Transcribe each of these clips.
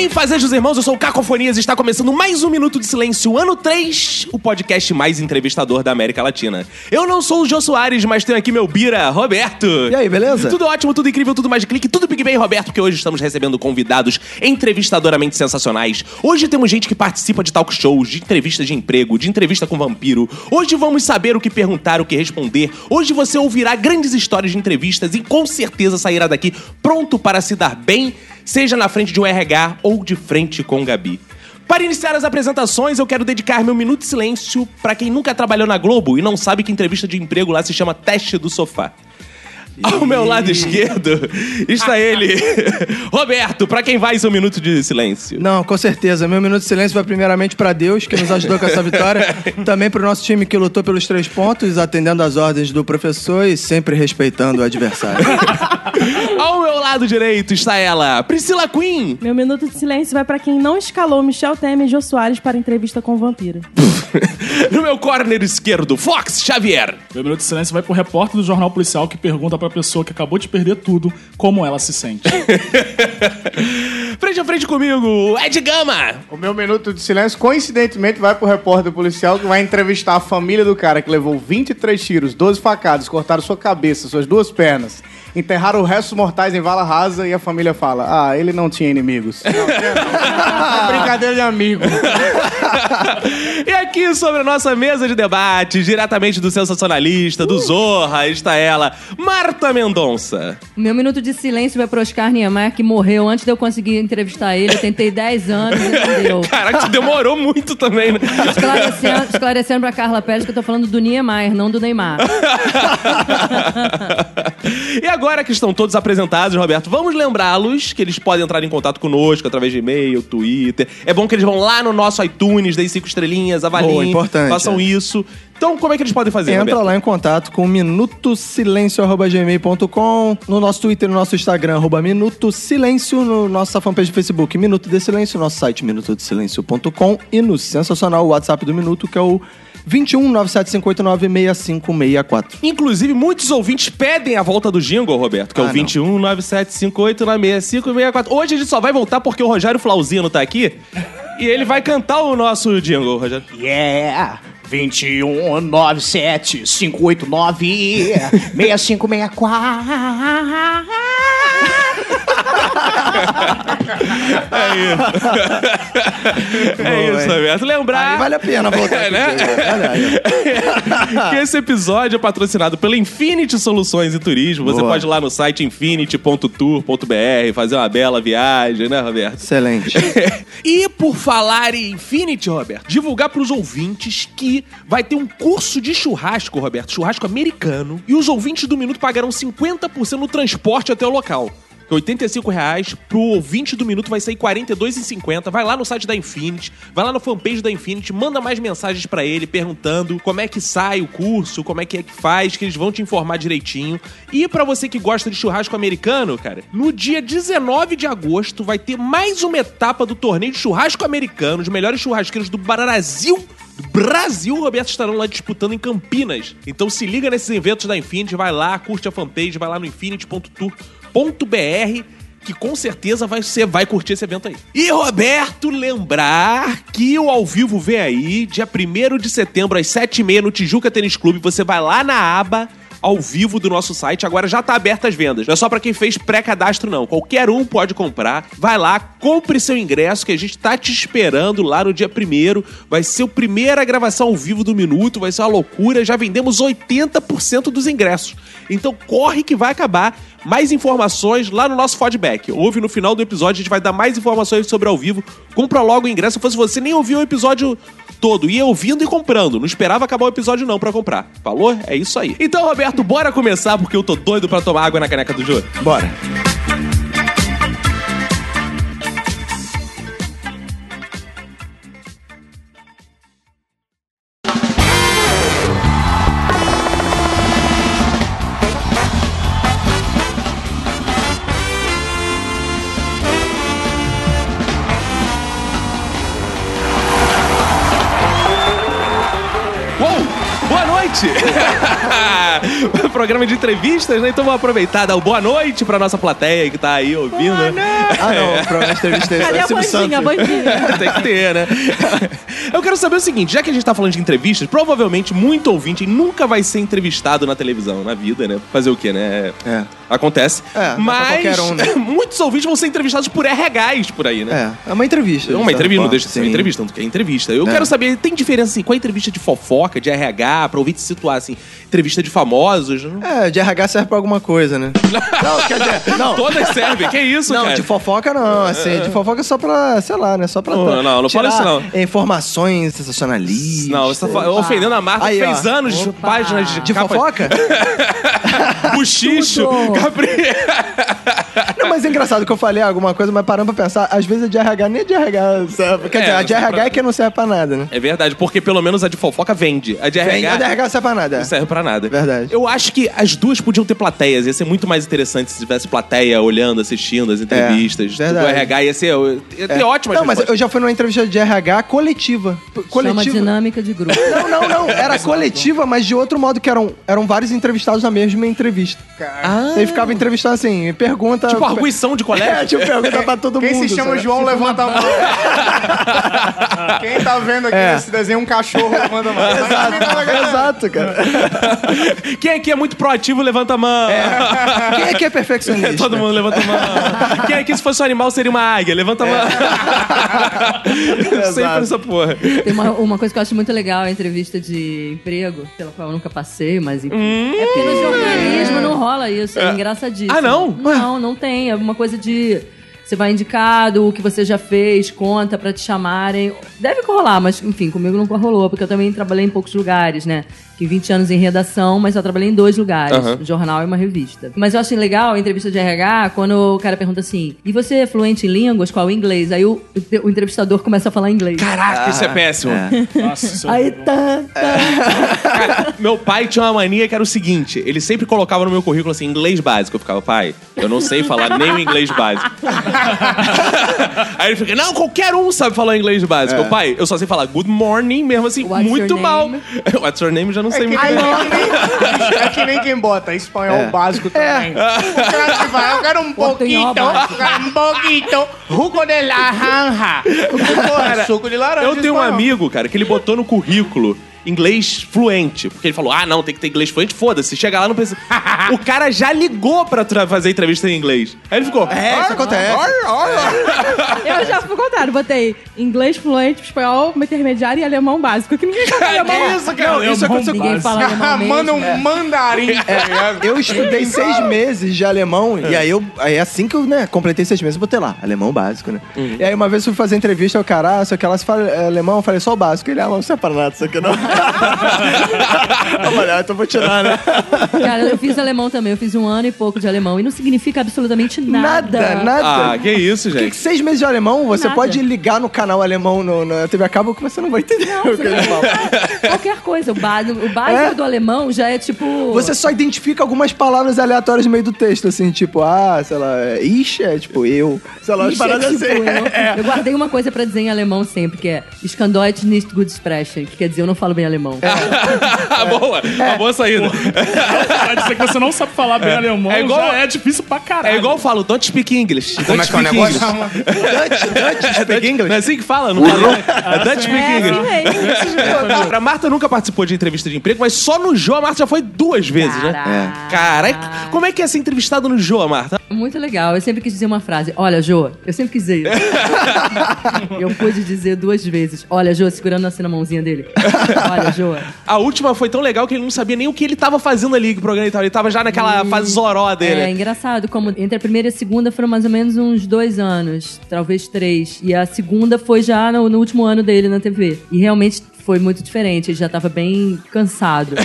Bem, fazejos irmãos, eu sou o Cacofonias e está começando mais um Minuto de Silêncio, ano 3, o podcast mais entrevistador da América Latina. Eu não sou o Jô Soares, mas tenho aqui meu bira, Roberto. E aí, beleza? Tudo ótimo, tudo incrível, tudo mais de clique, tudo Big Bang, Roberto, porque hoje estamos recebendo convidados entrevistadoramente sensacionais. Hoje temos gente que participa de talk shows, de entrevistas de emprego, de entrevista com vampiro. Hoje vamos saber o que perguntar, o que responder. Hoje você ouvirá grandes histórias de entrevistas e com certeza sairá daqui pronto para se dar bem, seja na frente de um RH ou de frente com Gabi. Para iniciar as apresentações, eu quero dedicar meu minuto de silêncio para quem nunca trabalhou na Globo e não sabe que entrevista de emprego lá se chama teste do sofá. Ao meu lado esquerdo está ele, Roberto, para quem vai seu minuto de silêncio. Não, com certeza. Meu minuto de silêncio vai primeiramente pra Deus, que nos ajudou com essa vitória. Também pro nosso time que lutou pelos três pontos, atendendo às ordens do professor e sempre respeitando o adversário. Ao meu lado direito está ela, Priscila Queen. Meu minuto de silêncio vai pra quem não escalou Michel Temer e Jô Soares para entrevista com o vampiro. No meu corner esquerdo, Fox Xavier. Meu minuto de silêncio vai pro repórter do jornal policial que pergunta pessoa que acabou de perder tudo como ela se sente. Frente a frente comigo, Ed Gama. O meu minuto de silêncio, coincidentemente, vai pro repórter policial que vai entrevistar a família do cara que levou 23 tiros, 12 facadas, cortaram sua cabeça, suas duas pernas, enterraram restos mortais em vala rasa e a família fala: Ah, ele não tinha inimigos. Não, não. É brincadeira de amigo. E aqui sobre a nossa mesa de debate, diretamente do sensacionalista, do Zorra, está ela, Marta Mendonça. Meu minuto de silêncio vai pro Oscar Niemeyer, que morreu antes de eu conseguir entrevistar ele. Eu tentei 10 anos e não deu. Caraca, demorou muito também, né? Esclarecendo, esclarecendo pra Carla Pérez que eu tô falando do Niemeyer, não do Neymar. e agora que estão todos apresentados, Roberto, vamos lembrá-los que eles podem entrar em contato conosco através de e-mail, Twitter. É bom que eles vão lá no nosso iTunes, deem cinco estrelinhas, avaliem, Boa, importante, façam é. isso. Então, como é que eles podem fazer, Entra Roberto? lá em contato com minutosilencio.gmail.com, no nosso Twitter, no nosso Instagram, arroba Minuto Silêncio, no nossa fanpage do Facebook, Minuto de Silêncio, nosso site minutodesilencio.com e no sensacional WhatsApp do Minuto, que é o 21 97589 6564. Inclusive, muitos ouvintes pedem a volta do jingle, Roberto, que é Ah, o não. 21 9758 6564. Hoje a gente só vai voltar porque o Rogério Flauzino tá aqui e ele vai cantar o nosso jingle, Rogério. Yeah! 21 97 589 6564 É isso, hein? Roberto. Lembrar Aí vale a pena voltar É, né? é que esse episódio é patrocinado pela Infinity Soluções e Turismo. Você Boa. pode ir lá no site infinity.tour.br, fazer uma bela viagem, né, Roberto? Excelente. e por falar em Infinity, Roberto, divulgar pros ouvintes que vai ter um curso de churrasco, Roberto, churrasco americano, e os ouvintes do Minuto pagarão 50% no transporte até o local. Que é 85 reais, pro ouvinte do Minuto vai sair 42,50. Vai lá no site da Infinity, vai lá no fanpage da Infinity, manda mais mensagens pra ele perguntando como é que sai o curso, como é que é que faz, que eles vão te informar direitinho. E pra você que gosta de churrasco americano, cara, no dia 19 de agosto vai ter mais uma etapa do torneio de churrasco americano, os melhores churrasqueiros do Brasil Brasil, Roberto, estarão lá disputando em Campinas. Então se liga nesses eventos da Infinity, vai lá, curte a fanpage, vai lá no infinity.tour.br que com certeza vai, você vai curtir esse evento aí. E, Roberto, lembrar que o Ao Vivo vem aí, dia 1 de setembro, às 7h30, no Tijuca Tênis Clube. Você vai lá na aba ao vivo do nosso site. Agora já tá aberta as vendas. Não é só pra quem fez pré-cadastro, não. Qualquer um pode comprar. Vai lá, compre seu ingresso, que a gente tá te esperando lá no dia 1 Vai ser a primeira gravação ao vivo do Minuto, vai ser uma loucura. Já vendemos 80% dos ingressos. Então corre que vai acabar. Mais informações lá no nosso feedback. Ouve no final do episódio, a gente vai dar mais informações sobre ao vivo. Compra logo o ingresso. Se fosse você, nem ouviu o episódio todo. Ia ouvindo e comprando. Não esperava acabar o episódio, não, pra comprar. Falou? É isso aí. Então, Roberto, bora começar, porque eu tô doido pra tomar água na caneca do Jô. Bora. Whoa! Noite! Programa de entrevistas, né? Então vamos aproveitar, dar uma boa noite pra nossa plateia que tá aí ouvindo. Ah, não, programa de entrevista Cadê é a bandinha, a bandinha? Tem que ter, né? Eu quero saber o seguinte, já que a gente tá falando de entrevistas, provavelmente muito ouvinte nunca vai ser entrevistado na televisão, na vida, né? Fazer o quê, né? É. Acontece. É, é Mas qualquer um, né? muitos ouvintes vão ser entrevistados por RHs por aí, né? É, é uma entrevista. É uma entrevista, não deixa de ser uma entrevista, não quer entrevista. Eu É. quero saber, tem diferença assim, qual é a entrevista de fofoca, de RH, pra ouvir te situar assim, entrevista de famosos? Não, É, de RH serve pra alguma coisa, né? Não, quer dizer, não. Todas servem, que isso, Não, cara? de fofoca não, assim, de fofoca é só pra, sei lá, né? Só pra Não, não, não fala isso, informações sensacionalistas. Não, você tá fa- ofendendo a Marta, Aí, que ó. fez anos de Opa. páginas de, De capa- fofoca? Buchicho, Tudo. Gabriel. Não, mas é engraçado que eu falei alguma coisa, mas parando pra pensar, às vezes a de RH nem a de RH serve. Quer É, dizer, a de RH pra- é que não serve pra nada, né? É verdade, porque pelo menos a de fofoca vende. A de Vem, RH a de RH não serve pra nada. não serve pra nada. Verdade. Eu acho que as duas podiam ter plateias. Ia ser muito mais interessante se tivesse plateia olhando, assistindo as entrevistas. do É, verdade. RH ia ser, ia ter É. ótimas Não, mas respostas. eu já fui numa entrevista de RH coletiva. P- Chama Coletiva. dinâmica de grupo. Não, não, não. Era coletiva, mas de outro modo, que eram, eram vários entrevistados na mesma entrevista. Ah. Ele ficava entrevistando assim, pergunta. Tipo arguição de É, colégio? tipo, pergunta pra todo Quem mundo. se chama sabe? João, levanta a mão. Quem tá vendo aqui É. nesse desenho um cachorro, levanta a mão. Exato, exato, cara. Quem aqui é muito proativo, levanta a mão. Quem é que é perfeccionista? Todo mundo levanta a mão. Quem aqui, se fosse um animal, seria uma águia? Levanta a mão. Sempre Exato. essa porra. Tem uma, uma coisa que eu acho muito legal, a entrevista de emprego, pela qual eu nunca passei, mas enfim. É porque no jornalismo não rola isso, é, engraçadíssimo. Ah, não? Não, não tem. É uma coisa de. Você vai indicado, o que você já fez, conta pra te chamarem. Deve rolar, mas enfim, comigo nunca rolou, porque eu também trabalhei em poucos lugares, né? Fiquei 20 anos em redação, mas só trabalhei em dois lugares, Aham. um jornal e uma revista. Mas eu achei legal a entrevista de RH quando o cara pergunta assim: e você é fluente em línguas? Qual o inglês? Aí o, o entrevistador começa a falar inglês. Caraca, isso é péssimo. Nossa, isso é Aí tá, tá. Cara, meu pai tinha uma mania que era o seguinte: ele sempre colocava no meu currículo assim, inglês básico. Eu ficava, pai, eu não sei falar nem o inglês básico. Aí ele fica, não, qualquer um sabe falar inglês básico. Eu, pai, eu só sei falar good morning mesmo assim, What's muito mal. What's your name? Eu já não É sei que, muito nem, bem. é, que nem, é que nem quem bota espanhol básico também. O cara que vai, eu quero um pouquinho, básico. eu quero um pouquinho, jugo de laranja. Suco de laranja Eu tenho um amigo, cara, que ele botou no currículo inglês fluente. Porque ele falou, ah, não, tem que ter inglês fluente, foda-se. Chega lá, não precisa. o cara já ligou pra fazer entrevista em inglês. Aí ele ficou... É, isso acontece. Eu já fui contrário, botei inglês fluente, espanhol intermediário e alemão básico, que ninguém fala alemão. Que isso, cara? Não, isso aconteceu Ninguém fala alemão mesmo. Manda um mandarim, tá ligado? Eu estudei seis meses de alemão, e aí eu. Aí assim que eu, né, completei seis meses, eu botei lá, alemão básico, né? E aí uma vez eu fui fazer entrevista, o cara, ah, só que ela se fala é, alemão, eu falei só o básico. Ele, ah, não serve pra nada isso aqui não. ah, então vou tirar, né? Cara, eu fiz alemão também. Eu fiz um ano e pouco de alemão. E não significa absolutamente nada. Nada, nada. Ah, que isso, Que gente. seis meses de alemão, você Nada. pode ligar no canal alemão no, na TV a cabo que você não vai entender o que ele fala. Qualquer coisa. O básico, o básico É. do alemão já é tipo... Você só identifica algumas palavras aleatórias no meio do texto, assim, tipo, ah, sei lá, é, ixi, é tipo eu. Sei lá, umas Ixi, é paradas tipo assim. eu. Eu guardei uma coisa pra dizer em alemão sempre, que é Scandeutsch nicht gut sprechen, que quer dizer eu não falo bem alemão. boa, uma boa saída. Pra dizer que você não sabe falar bem alemão, É igual- já é difícil pra caralho. É igual eu falo, don't speak English. Como é Don't que é o negócio? Dutch, speak English? Não é assim que fala? Não fala, né? É Dutch speak É, English. A Marta nunca participou de entrevista de emprego, mas só no Jô a Marta já foi duas vezes, né? Caraca. Caraca, como é que é ser entrevistado no Jô, Marta? Muito legal. Eu sempre quis dizer uma frase. Olha, Jô, eu sempre quis dizer isso. eu pude dizer duas vezes. Olha, Jô, segurando assim na mãozinha dele. Olha, Jô. A última foi tão legal que ele não sabia nem o que ele tava fazendo ali, que programa ele tava. Ele tava já naquela fase zoró dele. É engraçado, como entre a primeira e a segunda foram mais ou menos uns dois anos, talvez três. E a segunda foi já no, no último ano dele na TV. E realmente foi muito diferente, ele já tava bem cansado.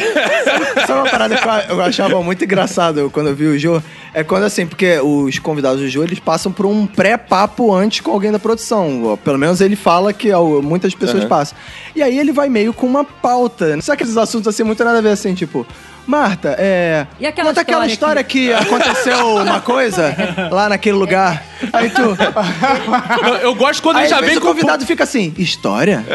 Sabe uma parada que eu achava muito engraçado quando eu vi o Jô? É quando assim, porque os convidados do Jô, eles passam por um pré-papo antes com alguém da produção. Pelo menos ele fala que ó, muitas pessoas passam. E aí ele vai meio com uma pauta. Sabe aqueles assuntos assim, muito nada a ver assim, tipo... Marta, é. E aquela conta aquela história história que aconteceu uma coisa lá naquele lugar. Aí tu. Eu, eu gosto quando Aí ele já vem o com convidado fica assim: história?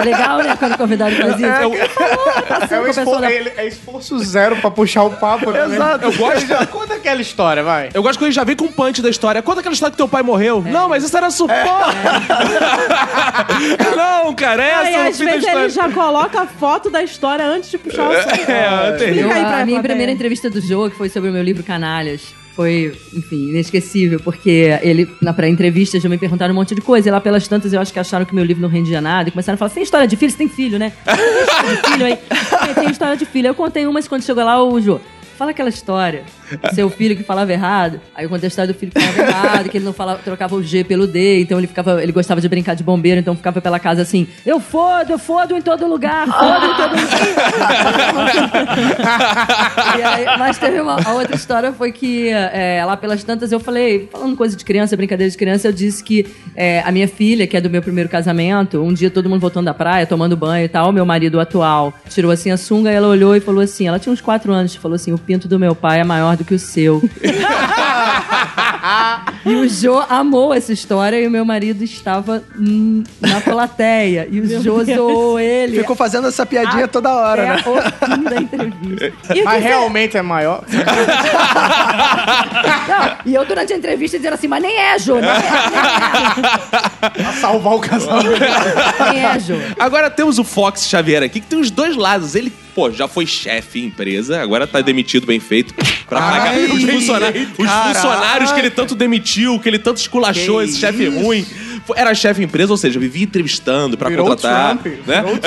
É legal, né? Quando o convidado faz isso. Eu, É, Passando o com a pessoa esfor- na- ele- é esforço zero pra puxar o papo. né? Exato. eu gosto. Já conta aquela história, vai. Eu gosto quando ele já vem com o punch da história. Conta aquela história que teu pai morreu. Não, mas isso era suporte. Não, cara, essa Aí, é o às vezes ele já coloca a foto da história antes de puxar o assunto. É, aí pra a minha primeira entrevista do jogo, que foi sobre o meu livro Canalhas, foi, enfim, inesquecível, porque ele, na pré-entrevista, já me perguntaram um monte de coisa, e lá pelas tantas eu acho que acharam que meu livro não rendia nada, e começaram a falar, você tem história de filho? Você tem filho, né? Tem história de filho aí? "É, Tem história de filho. Eu contei uma, mas quando chegou lá, o Jô, fala aquela história, seu filho que falava errado, aí eu contei a história do filho que falava errado, que ele não falava, trocava o G pelo D, então ele ficava, ele gostava de brincar de bombeiro, então ficava pela casa assim, eu fodo, eu fodo em todo lugar, fodo em todo lugar. E aí, mas teve uma a outra história foi que é, lá pelas tantas eu falei, falando coisa de criança, brincadeira de criança, eu disse que é, a minha filha, que é do meu primeiro casamento, um dia todo mundo voltando da praia, tomando banho e tal, meu marido atual tirou assim a sunga ela olhou e falou assim, ela tinha uns quatro anos, falou assim, pinto do meu pai é maior do que o seu. E o Jô amou essa história e o meu marido estava hum, na plateia. E o Jô zoou ele. Ficou fazendo essa piadinha toda hora, até né? o fim da entrevista. E Mas você- realmente é maior. Não, e eu, durante a entrevista, dizendo assim, mas nem é, Jô, nem é, Pra salvar o casamento. nem é, nem é, Jô. Agora temos o Fox Xavier aqui, que tem os dois lados. Ele, pô, já foi chefe em empresa, agora tá demitido, bem feito, pra pagar Ai, os, funcionários, os funcionários que ele tanto demitiu, que ele tanto esculachou, Que esse chefe ruim. Foi- Era chefe em empresa, ou seja, vivia entrevistando pra Virou contratar. Trump, né? virou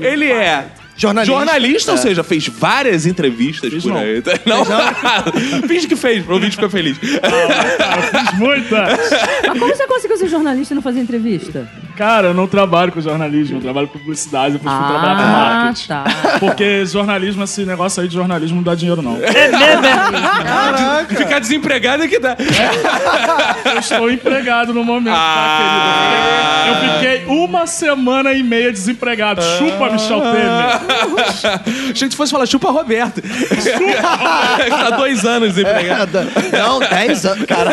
Ele é Jornalista. jornalista, ou É. seja, fez várias entrevistas por não. aí. Não, finge que fez, pro ouvinte ficar feliz. Eu fiz muita. Mas como você conseguiu ser jornalista e não fazer entrevista? Cara, eu não trabalho com jornalismo, eu trabalho com publicidade, depois fui trabalhar com Ah, marketing. tá. Porque jornalismo, esse negócio aí de jornalismo não dá dinheiro, não. Ficar desempregado é que dá. Eu estou empregado no momento, Ah. tá, querido? Eu fiquei uma semana e meia desempregado. Chupa, Michel Temer. Achei que tu fosse falar chupa Roberto. tá dois anos desempregado. Não, 10 anos. Cara,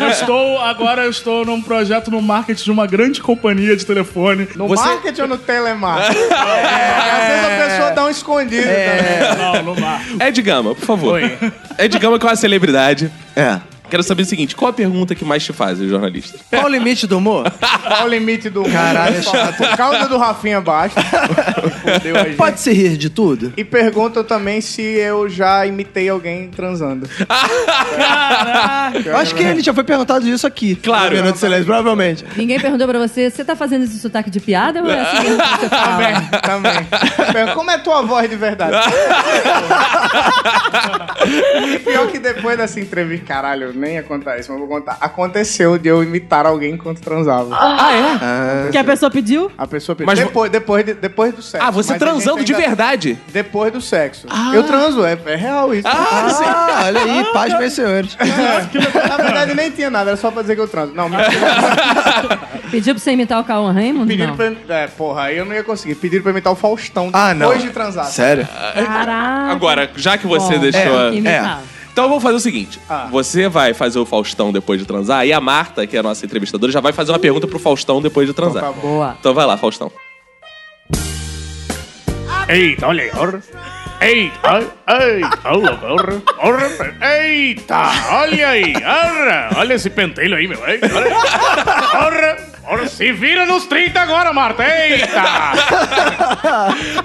Eu estou, agora eu estou num projeto no marketing de uma grande companhia de telefone. No Você- marketing ou no telemarketing? É, às vezes a pessoa dá um escondido. também. Não, no mar. Ed Gama, por favor. Oi. Ed Gama que é uma celebridade. é. Quero saber o seguinte, qual a pergunta que mais te fazem, jornalista? Qual o limite do humor? Qual o limite do Caralho, é chato. Por causa do Rafinha Baixo. Fudeu a gente. Pode se rir de tudo? E perguntam também se eu já imitei alguém transando. Eu acho que ele já foi perguntado isso aqui. Claro. Minuto Silêncio, provavelmente. Ninguém perguntou pra você, você tá fazendo esse sotaque de piada ou é assim mesmo que você fala? Também, também. Como é tua voz de verdade? e pior que depois dessa entrevista, caralho, nem ia contar isso, mas vou contar. Aconteceu de eu imitar alguém enquanto transava. Ah, é? Que a pessoa pediu? A pessoa Mas depois, depois, de- depois do sexo. Ah, você Mas a transando gente de ainda- verdade? Depois do sexo. Eu transo, é, é real isso. Ah, olha aí, paz, meus senhores. Na verdade, nem tinha nada, era só pra dizer que eu transo. Não, mentira. Pediu pra você imitar o Cauã Raymond? Pediram Não. pra. É, porra, aí eu não ia conseguir. Pediram pra imitar o Faustão Ah, não. depois de transar. Sério? Caraca. Agora, já que você Bom, deixou... tem a- que imitar. Então vamos fazer o seguinte. Ah. Você vai fazer o Faustão depois de transar e a Marta, que é a nossa entrevistadora, já vai fazer uma pergunta pro Faustão depois de transar. Tá bom. Boa. Então vai lá, Faustão. Eita, olha aí, ora. Eita, eita, olha, ora, ora, eita, olha aí, ora, olha esse pentelho aí, meu, eita, ora, ora, se vira nos 30 agora, Marta, eita!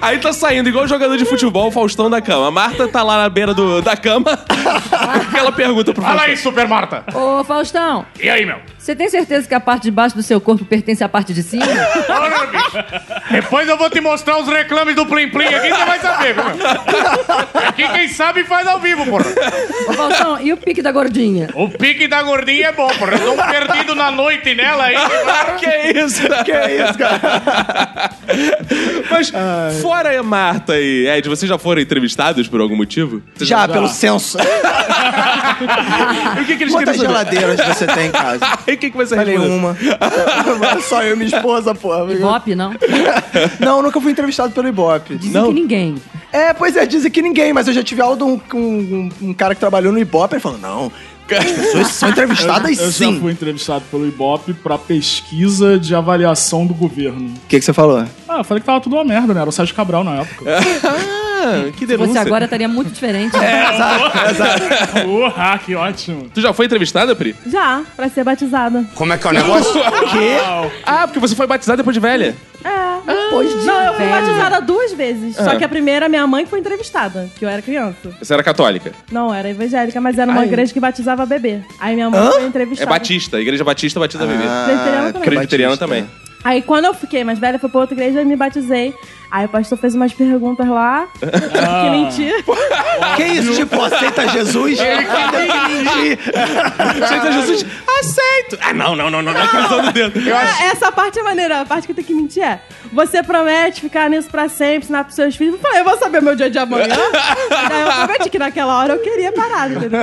Aí tá saindo igual jogador de futebol, o Faustão da cama. A Marta tá lá na beira do, da cama. Aquela pergunta pro Fala Faustão. aí, Super Marta. Ô, Faustão, E aí, meu? Você tem certeza que a parte de baixo do seu corpo pertence à parte de cima? Ora, bicho. Depois eu vou te mostrar os reclames do Plim Plim aqui, você vai saber, meu? Aqui quem sabe faz ao vivo, porra. Ô, Faustão, e o pique da gordinha? O pique da gordinha é bom, porra. Eu tô perdido na noite nela aí. que isso? Que isso, cara? Mas fora a Marta e Ed, vocês já foram entrevistados por algum motivo? Vocês Já, pelo censo. E o que, que eles Quantas geladeiras você tem em casa? E o que, que você Falei respondeu? uma. Só eu e minha esposa, porra. Ibope, não? Não, nunca fui entrevistado pelo Ibope. Dizem que ninguém. É, pois é, dizem que ninguém, mas eu já tive aula de um, com um, um cara que trabalhou no Ibope, ele falou, não, as pessoas são entrevistadas Eu já sim. fui entrevistado pelo Ibope pra pesquisa de avaliação do governo. O que, que você falou? Ah, eu falei que tava tudo uma merda, né? Era o Sérgio Cabral na época. Ah, que Se denúncia. fosse agora, estaria muito diferente. Porra, que ótimo. Tu já foi entrevistada, Pri? Já, pra ser batizada. Como é que é o negócio? O quê? Ah, porque você foi batizada depois de velha. É. Depois de Não, eu fui velha. batizada duas vezes. Só que a primeira, minha mãe foi entrevistada, que eu era criança. Você era católica. Não, era evangélica, mas era uma Ai. igreja que batizava bebê. Aí minha mãe Hã? foi É entrevistada. batista. Igreja Batista batiza bebê. Presbiteriana também. Presbiteriana Batista. também. Aí quando eu fiquei mais velha, fui pra outra igreja e me batizei. Aí o pastor fez umas perguntas lá. Ah. que mentira. Que isso? Tipo, aceita Jesus? Aceita Jesus? Aceito! Ah, não, não, não, não. Não, começou no dedo. Ah, Essa parte é maneira. A parte que tem que mentir é: você promete ficar nisso pra sempre, ensinar pros seus filhos. Eu falei, eu vou saber meu dia de amanhã. Daí eu prometi que naquela hora eu queria parar, entendeu?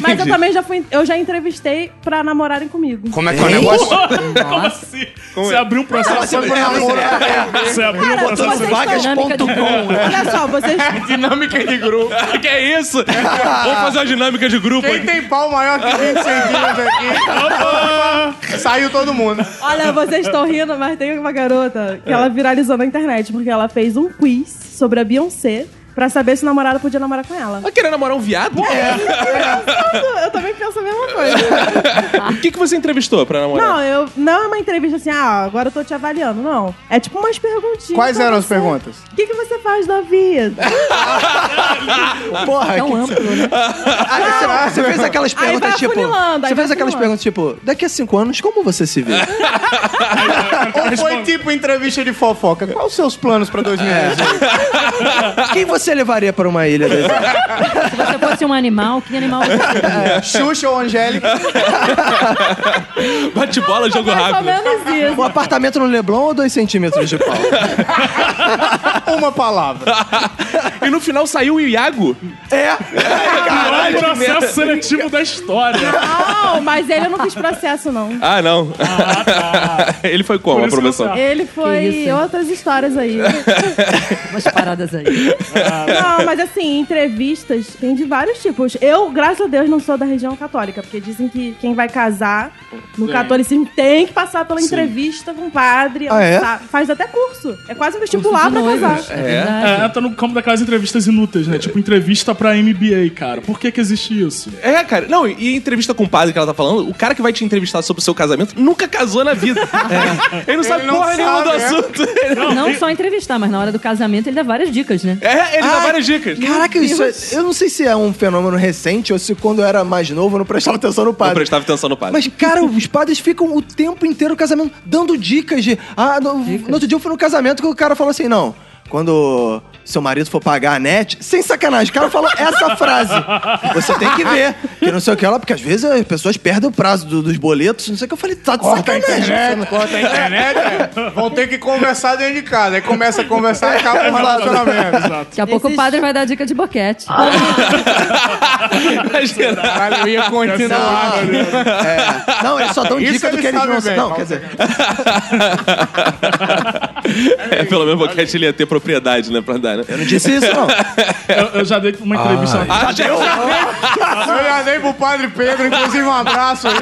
Mas eu também já fui. Eu já entrevistei pra namorarem comigo. Como é que é o negócio? Como assim? Você abriu um processo Você- pra namoro. é, Você abriu um processo Vagas.com. Olha só, vocês. Dinâmica de grupo. que é isso? Vamos fazer uma dinâmica de grupo Quem aqui. tem pau maior que 20 centímetros aqui? Saiu todo mundo. Olha, vocês estão rindo, mas tem uma garota que ela viralizou na internet porque ela fez um quiz sobre a Beyoncé pra saber se o namorado podia namorar com ela. Vai querer namorar um viado? Eu também penso a mesma coisa. O que, que você entrevistou pra namorar? Não, eu, não é uma entrevista assim, ah, agora eu tô te avaliando, não. É tipo umas perguntinhas. Quais eram as você. perguntas? O que, que você faz da vida? Porra, Tão que- amplo, né? Ah, você, você fez aquelas Aí perguntas vai tipo. aí Você fez aquelas perguntas tipo, daqui a cinco anos, como você se vê? Ou foi tipo entrevista de fofoca? Quais os seus planos pra 2018? Quem você levaria para uma ilha deserta? Se você fosse um animal, que animal você seria? Xuxa ou Angélica? Bate bola, jogo Mais ou rápido. menos isso. Um apartamento no Leblon ou dois centímetros de pau? Uma palavra. E no final saiu o Iago. É. Caralho, o processo seletivo da história. Não, mas ele eu não fiz processo, não. Ah, não. Ele foi como, a você- Ele foi outras histórias aí. Umas paradas aí. Não, mas assim, entrevistas tem de vários tipos. Eu, graças a Deus, não sou da região católica, porque dizem que quem vai casar no Sim. catolicismo tem que passar pela Sim. entrevista com o padre. Ah, é? sa- Faz até curso. É quase um vestibular pra noivos. casar. É verdade. É, entra no campo daquelas entrevistas inúteis, né? Tipo, entrevista pra MBA, cara. Por que que existe isso? É, cara. Não, e a entrevista com o padre que ela tá falando, o cara que vai te entrevistar sobre o seu casamento nunca casou na vida. Ele não sabe não porra nenhuma do sabe, é. assunto. Não só entrevistar, mas na hora do casamento ele dá várias dicas, né? É, ele dá várias dicas. Caraca, isso é- eu não sei se é um fenômeno recente ou se quando eu era mais novo eu não prestava atenção no Eu padre. prestava atenção no padre. Mas, cara, os padres ficam o tempo inteiro no casamento dando dicas de. Ah, no, no outro dia eu fui no casamento que o cara falou assim: não, quando seu marido for pagar a net, sem sacanagem, o cara falou essa frase. Você tem que ver. Que não sei o que ela, porque às vezes as pessoas perdem o prazo do- dos boletos, não sei o que. Eu falei, tá de Corta a sacanagem. internet, corta a internet. é. Vão ter que conversar dentro de casa. Aí começa a conversar e acaba o relacionamento. Daqui a pouco o padre vai dar dica de boquete. Imagina. Caralho, eu ia continuar. É. Não, eles só dão Isso dica do que eles não bem, Não, quer dizer. É, pelo menos o boquete ele ia ter propriedade, né, pra dar, né? Eu não disse isso, não. Eu, eu já dei uma entrevista na Ah, já Eu já dei pro Padre Pedro, inclusive um abraço aí.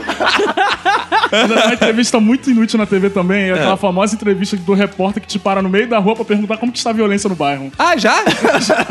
Eu dei uma entrevista muito inútil na TV também. É aquela famosa entrevista do repórter que te para no meio da rua pra perguntar como que está a violência no bairro. Ah, já?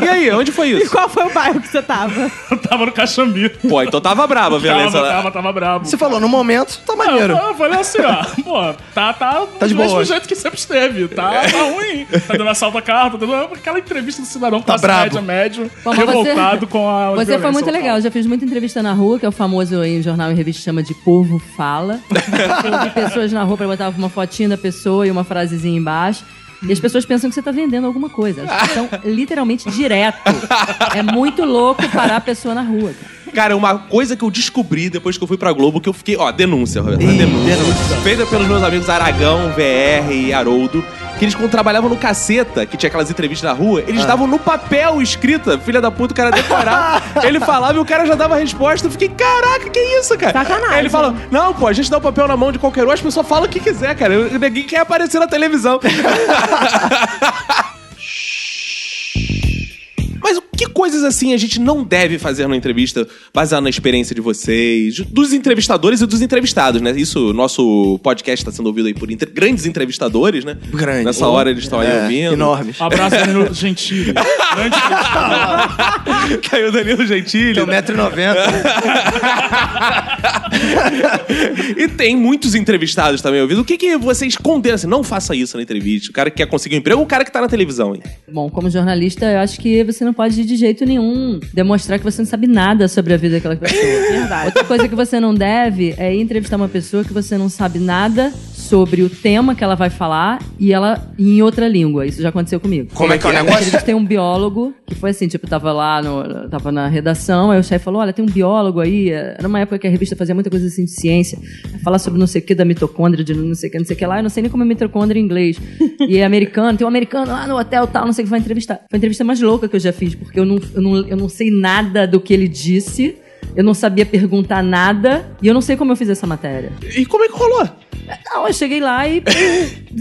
E aí, onde foi E isso? qual foi o bairro que você tava? Eu tava no Caxambi. Pô, então tava brava a violência Tava, lá. tava, tava brabo. Você falou, no momento, tá Eu, maneiro. eu falei assim, ó, pô, tá, tá, Tá de do mesmo boa. jeito que sempre esteve, tá, tá ruim. Tá dando assalto a carro, tá dando aquela entrevista do cidadão classe brabo. média, médio, Bom, revoltado com a Você foi muito legal. Eu já fiz muita entrevista na rua, que é o famoso aí, o jornal e revista chama de Povo Fala. Eu vi pessoas na rua pra botar uma fotinha da pessoa e uma frasezinha embaixo. E as pessoas pensam que você tá vendendo alguma coisa. Elas são literalmente direto. É muito louco parar a pessoa na rua. cara. Cara, uma coisa que eu descobri depois que eu fui pra Globo, que eu fiquei. Ó, denúncia, Roberto. denúncia. Feita pelos meus amigos Aragão, VR e Haroldo. que eles, quando trabalhavam no caceta, que tinha aquelas entrevistas na rua, eles davam no papel escrita, filha da puta, o cara decorava. ele falava e o cara já dava a resposta. Eu fiquei, caraca, que isso, cara? Sacanagem. Aí ele falou: Não, pô, a gente dá o papel na mão de qualquer um, as pessoas falam o que quiser, cara. Eu- Ninguém quer aparecer na televisão. Que coisas assim a gente não deve fazer numa entrevista baseada na experiência de vocês, dos entrevistadores e dos entrevistados, né? Isso, nosso podcast está sendo ouvido aí por entre- grandes entrevistadores, né? Grande. Nessa hora eles estão aí É, ouvindo. Enormes. Abraço, Danilo Gentili. Grande Caiu o Danilo Gentili. Tem 1,90m. e tem muitos entrevistados também ouvindo. O que, que vocês condenam? Assim, não faça isso na entrevista. O cara que quer conseguir um emprego ou o cara que tá na televisão. hein? Bom, como jornalista, eu acho que você não pode de jeito nenhum demonstrar que você não sabe nada sobre a vida daquela pessoa. Verdade. Outra coisa que você não deve é entrevistar uma pessoa que você não sabe nada sobre o tema que ela vai falar e ela em outra língua. Isso já aconteceu comigo. Como é que é o Eu negócio? entrevistei um biólogo que foi assim, tipo, tava lá, no, tava na redação, aí o chefe falou, olha, tem um biólogo aí, era uma época que a revista fazia muita coisa assim de ciência, falar sobre não sei o que da mitocôndria, de não sei o que, não sei o que lá, eu não sei nem como é mitocôndria em inglês. E é americano, tem um americano lá no hotel tal, não sei o que, vai entrevistar. Foi a entrevista mais louca que eu já fiz, porque eu não, eu não, eu não sei nada do que ele disse, eu não sabia perguntar nada, e eu não sei como eu fiz essa matéria. E como é que rolou? Não, eu cheguei lá e.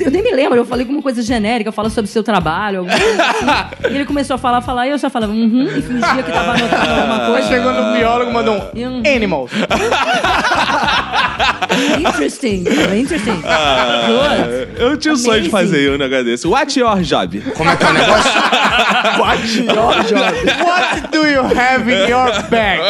Eu nem me lembro, eu falei alguma coisa genérica, fala sobre o seu trabalho, alguma coisa assim. E ele começou a falar, falar, e eu já falava, uhum, e fingia que tava anotando alguma Aí coisa. chegou no biólogo e mandou um E um- animals. Interesting. Interesting. Good. Eu tinha o sonho de fazer um negócio desse. What's your job? Como é que é o negócio? What do you have in your bag?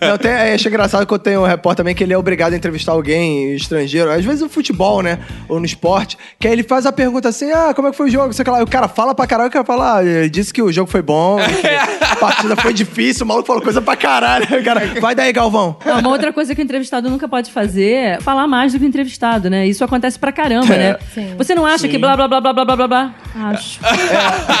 Não, tem, eu achei engraçado que eu tenho um repórter também que ele é obrigado a entrevistar alguém estrangeiro. Às vezes no futebol, né? Ou no esporte. Que aí ele faz a pergunta assim: ah, como é que foi o jogo? Sei lá. O cara fala pra caralho, o cara fala, ah, disse que o jogo foi bom, que a partida foi difícil, o maluco falou coisa pra caralho. Cara, vai daí, Galvão. Não, uma outra coisa que o entrevistado nunca pode fazer é falar mais do que o entrevistado, né? Isso acontece pra caramba, né? Sim. Você não acha Sim. que blá blá blá blá blá blá blá? Acho.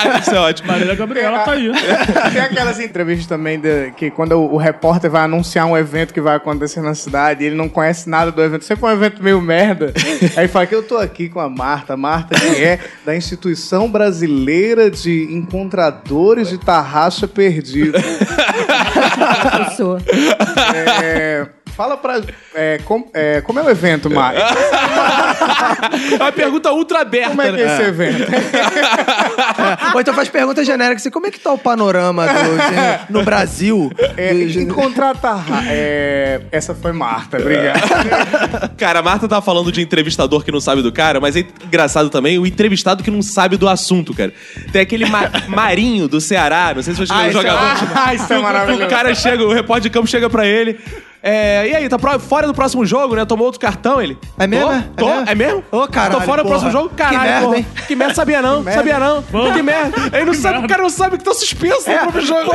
É. Isso é ótimo. Marília Gabriela tá aí. É aquelas entrevistas também de- que quando o, o repórter vai anunciar um evento que vai acontecer na cidade e ele não conhece nada do evento, sempre é um evento meio merda. Aí fala que eu tô aqui com a Marta, Marta que é da Instituição Brasileira de Encontradores de Tarraxa Perdido. Eu sou. É, fala pra. É, com- é, como é o evento, Marta? É uma pergunta ultra aberta, Como é que é né? esse evento? Ou então faz perguntas genéricas assim: como é que tá o panorama do- de- no Brasil? É, Do- de- encontrar tarra. É, essa foi Marta, obrigado. Cara, a Marta tá falando de entrevistador que não sabe do cara, mas é engraçado também o entrevistado que não sabe do assunto, cara. Tem aquele ma- Marinho do Ceará, não sei se você Ah, é jogador. ótimo. Ah, isso é maravilhoso. O cara chega, o repórter de campo chega pra ele. É, e aí, tá pro- fora do próximo jogo, né? Tomou outro cartão, ele. É mesmo, Tô, é? tô, É mesmo? é mesmo? Ô, caralho, Tô fora do porra. próximo jogo? Que Caralho, merda, porra. hein? Que merda, sabia não, merda. sabia não. Que merda. Aí não sabe, merda. o cara não sabe que tá suspenso no próprio jogo.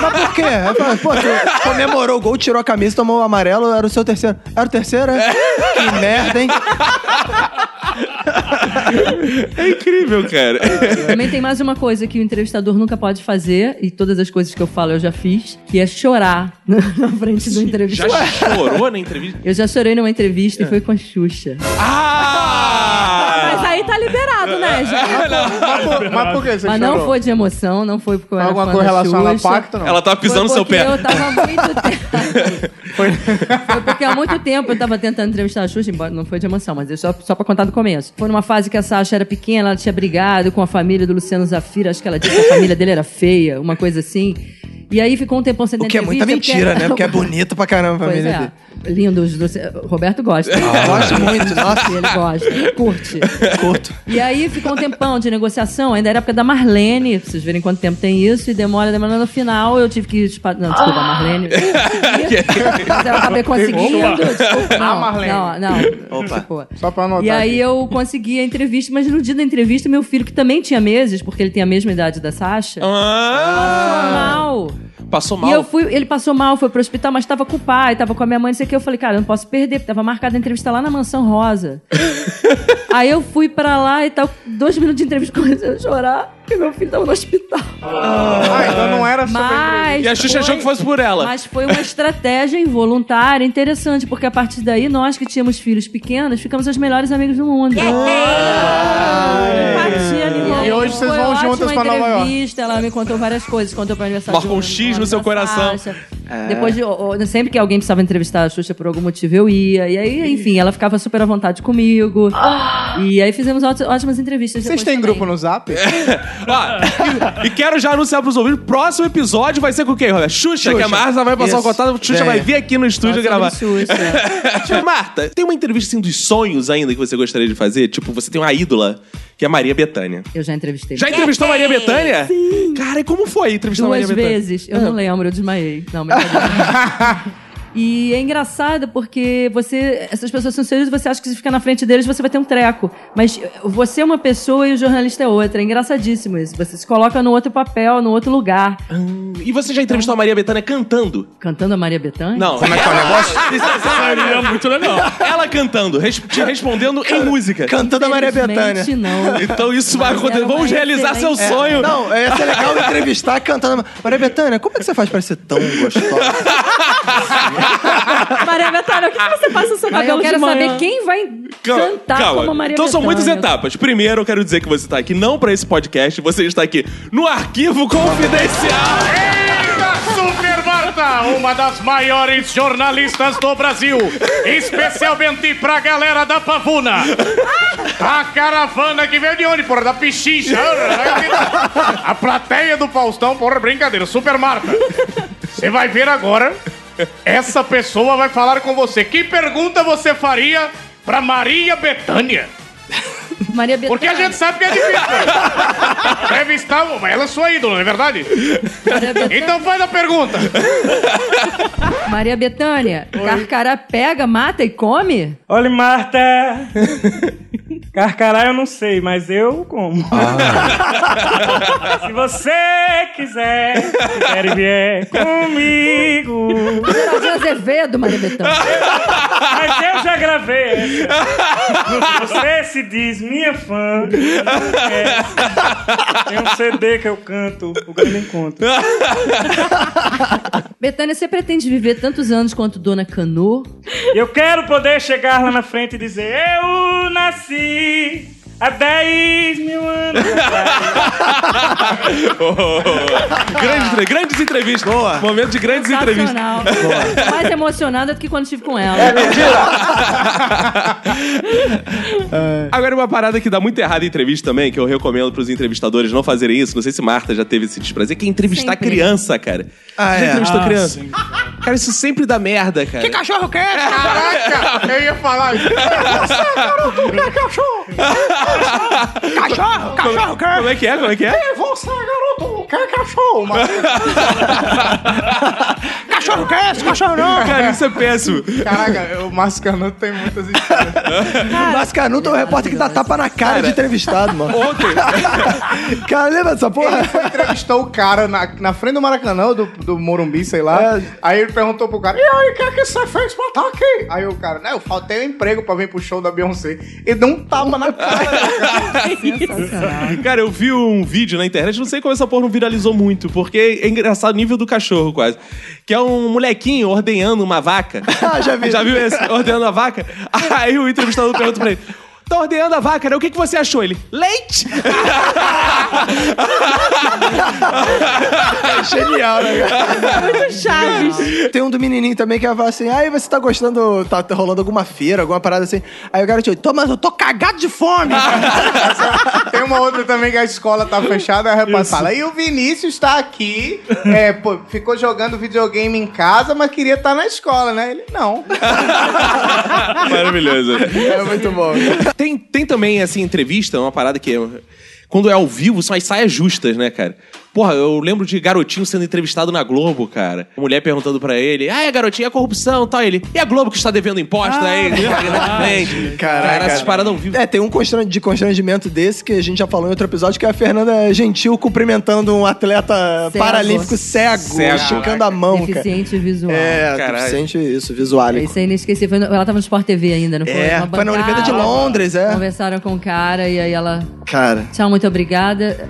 Mas por quê? Fala, Pô, tu comemorou o gol, tirou a camisa, tomou o amarelo, era o seu terceiro. Era o terceiro, é? Que merda, hein? É incrível, cara. Também tem mais uma coisa que o entrevistador nunca pode fazer, e todas as coisas que eu falo eu já fiz, que é chorar na frente do Já entrevistador. chorou na entrevista? Eu já chorei numa entrevista e foi com a Xuxa. Ah! Mas aí tá liberado, né, gente? mas, por, mas por que você Mas não chorou? foi de emoção, não foi porque eu era Alguma fã coisa da relacionada Xuxa. pacto, não? Ela tava pisando no seu pé. eu tava há muito tempo. Foi... Foi porque há muito tempo eu tava tentando entrevistar a Xuxa, embora não foi de emoção, mas é só, só pra contar do começo. Foi numa fase que a Sasha era pequena, ela tinha brigado com a família do Luciano Zafira, acho que ela disse que a família dele era feia, uma coisa assim. E aí ficou um tempão sem O que é muita mentira, porque- né? Porque é bonito pra caramba a Pois família é. dele. Lindo, os doce- o Roberto gosta. Gosto muito, nossa. Ele gosta, curte. Curto. E aí ficou um tempão de negociação, ainda era época da Marlene, pra vocês verem quanto tempo tem isso, e demora, demora. No final eu tive que. Não, desculpa, a Marlene. Mas eu acabei conseguindo. Desculpa, não, A Marlene. Não, não. Opa. Desculpa. Só pra anotar E aí aqui. eu consegui a entrevista, mas no dia da entrevista, meu filho, que também tinha meses, porque ele tem a mesma idade da Sasha, passou Ah! mal. time. Passou mal. E eu fui, ele passou mal, foi pro hospital, mas tava com o pai, tava com a minha mãe, não sei o que. Eu falei, cara, eu não posso perder, porque tava marcada a entrevista lá na Mansão Rosa. Aí eu fui pra lá e tal, dois minutos de entrevista, comecei a chorar. E meu filho tava no hospital. Ah, então não era sobre Mas E a Xuxa foi- achou que fosse por ela. Mas foi uma estratégia involuntária interessante, porque a partir daí, nós que tínhamos filhos pequenos, ficamos os melhores amigos do mundo. Empatia animal. E hoje vocês Foi vão juntas pra Nova York. entrevista, Ela me contou várias coisas, contou pro aniversário. Marcou um X no seu coração. Sasha. Depois de, sempre que alguém precisava entrevistar a Xuxa por algum motivo, eu ia. E aí, enfim, ela ficava super à vontade comigo. E aí fizemos óti- ótimas entrevistas. Vocês têm também. grupo no Zap? Ó, e, e quero já anunciar pros ouvintes, próximo episódio vai ser com quem, Roberto? Xuxa, que a Marta vai passar o Isso. contato, Xuxa Venha. vai vir aqui no estúdio gravar. Xuxa. Tipo, Marta, tem uma entrevista assim dos sonhos ainda que você gostaria de fazer? Tipo, você tem uma ídola, que é a Maria Bethânia. Eu já entrevistei. Já entrevistou a Maria Bethânia? Sim. Cara, e como foi entrevistar a Maria Duas Bethânia? vezes. Eu não lembro, eu desmaiei. Não, brincadeira. E é engraçado porque você, essas pessoas são sérias, você acha que se ficar na frente deles você vai ter um treco. Mas você é uma pessoa e o jornalista é outra. É engraçadíssimo isso. Você se coloca no outro papel, no outro lugar. E você já entrevistou a Maria Bethânia cantando? Cantando a Maria Bethânia? Não. Como é que é o negócio? Seria muito legal. Ela cantando, res- te respondendo em música. Cantando a Maria Bethânia. Não. Então isso vai acontecer. Uma Vamos realizar seu excelente- sonho. Não, ia ser legal entrevistar cantando. Maria Bethânia, como é que você faz pra ser tão gostosa? Maria Bethânia, o que, que você passa no seu cabelo eu quero de manhã? saber quem vai Calma, cantar calma. como a Maria Então são Bethânia. muitas etapas. Primeiro, eu quero dizer que você está aqui não para esse podcast, você está aqui no arquivo confidencial. Eita, Super Marta, uma das maiores jornalistas do Brasil, especialmente pra galera da Pavuna. A caravana que veio de onde, porra? Da Pichincha. A plateia do Faustão, porra, brincadeira. Super Marta, você vai ver agora, essa pessoa vai falar com você. Que pergunta você faria pra Maria Bethânia? Maria Bethânia. Porque a gente sabe que é difícil. Deve estar, ela é sua ídola, não é verdade? Então faz a pergunta. Maria Bethânia, Carcará pega, mata e come? Olha, Marta! Carcará eu não sei, mas eu como. Se você quiser, quiser e vier comigo. Geraldinho Azevedo, Maria Bethânia. Mas eu já gravei essa. Você se diz minha fã. É. Tem um CD que eu canto, o Grande Encontro. Betânia, você pretende viver tantos anos quanto Dona Canu? E eu quero poder chegar lá na frente e dizer: Eu nasci me. Há 10 mil anos atrás. Grandes, entre- grandes entrevistas. Boa. Momento de grandes entrevistas. Tô mais emocionada do que quando estive com ela. Agora, uma parada que dá muito errado em entrevista também, que eu recomendo pros entrevistadores não fazerem isso, não sei se Marta já teve esse desprazer, que é entrevistar Sempre. criança, cara. Ah, já é? entrevistou Ah, criança? sim. Cara, isso sempre dá merda, cara. Que Cachorro quer? Caraca, eu ia falar isso. Cachorro, cachorro quer? Como é que é? Como é que é? Você, garoto, quer cachorro? Mas... cachorro quer? Esse cachorro não. Cara, isso é péssimo. Caraca, o Márcio Canuto tem muitas histórias. Mas Canuto é o repórter que dá tapa na cara, de entrevistado, mano. Ontem. cara, lembra dessa porra? Ele foi entrevistou o cara na, na frente do Maracanã, do, do Morumbi, sei lá. É. Aí ele perguntou pro cara, e aí, o que é que você fez pra estar aqui? Aí o cara, né, eu faltei um emprego pra vir pro show da Beyoncé. E deu um tapa na cara. Sensacional. Cara, eu vi um vídeo na internet, não sei como essa porra não viralizou muito, porque é engraçado o nível do cachorro quase. Que é um molequinho ordenhando uma vaca. Ah, já vi. Já viu esse? Ordenando a vaca? Aí o entrevistador pergunta pra ele. Tá ordenando a vaca, né? O que, que você achou? Ele, leite! Genial, né, cara? Muito chaves. Tem um do menininho também que vai falar assim: aí você tá gostando, tá rolando alguma feira, alguma parada assim. Aí o garotinho, tô, mas eu tô cagado de fome. Tem uma outra também que a escola tá fechada, aí a repórter fala, e o Vinícius tá aqui, é, pô, ficou jogando videogame em casa, mas queria estar na escola, né? Ele, não. Maravilhoso. é muito bom. Tem, tem também, assim, entrevista, uma parada que é. Quando é ao vivo, são as saias justas, né, cara? Porra, eu lembro de garotinho sendo entrevistado na Globo, cara. A mulher perguntando pra ele: Ah, é garotinho, é corrupção e tal. Ele, e a Globo que está devendo imposto aí? Exatamente. Cara, essas paradas ao vivo. É, tem um constran- de constrangimento desse que a gente já falou em outro episódio, que é a Fernanda Gentil cumprimentando um atleta Cego. paralímpico cego, Cego. esticando a mão, cara. Deficiente visual. É, Caralho. deficiente isso, visual. Isso é inesquecível. Foi no- Ela tava no Sport TV ainda, não foi? É, Uma foi na Olimpíada de Londres, é. Conversaram com o cara e aí ela... Cara, Tchau, muito obrigada.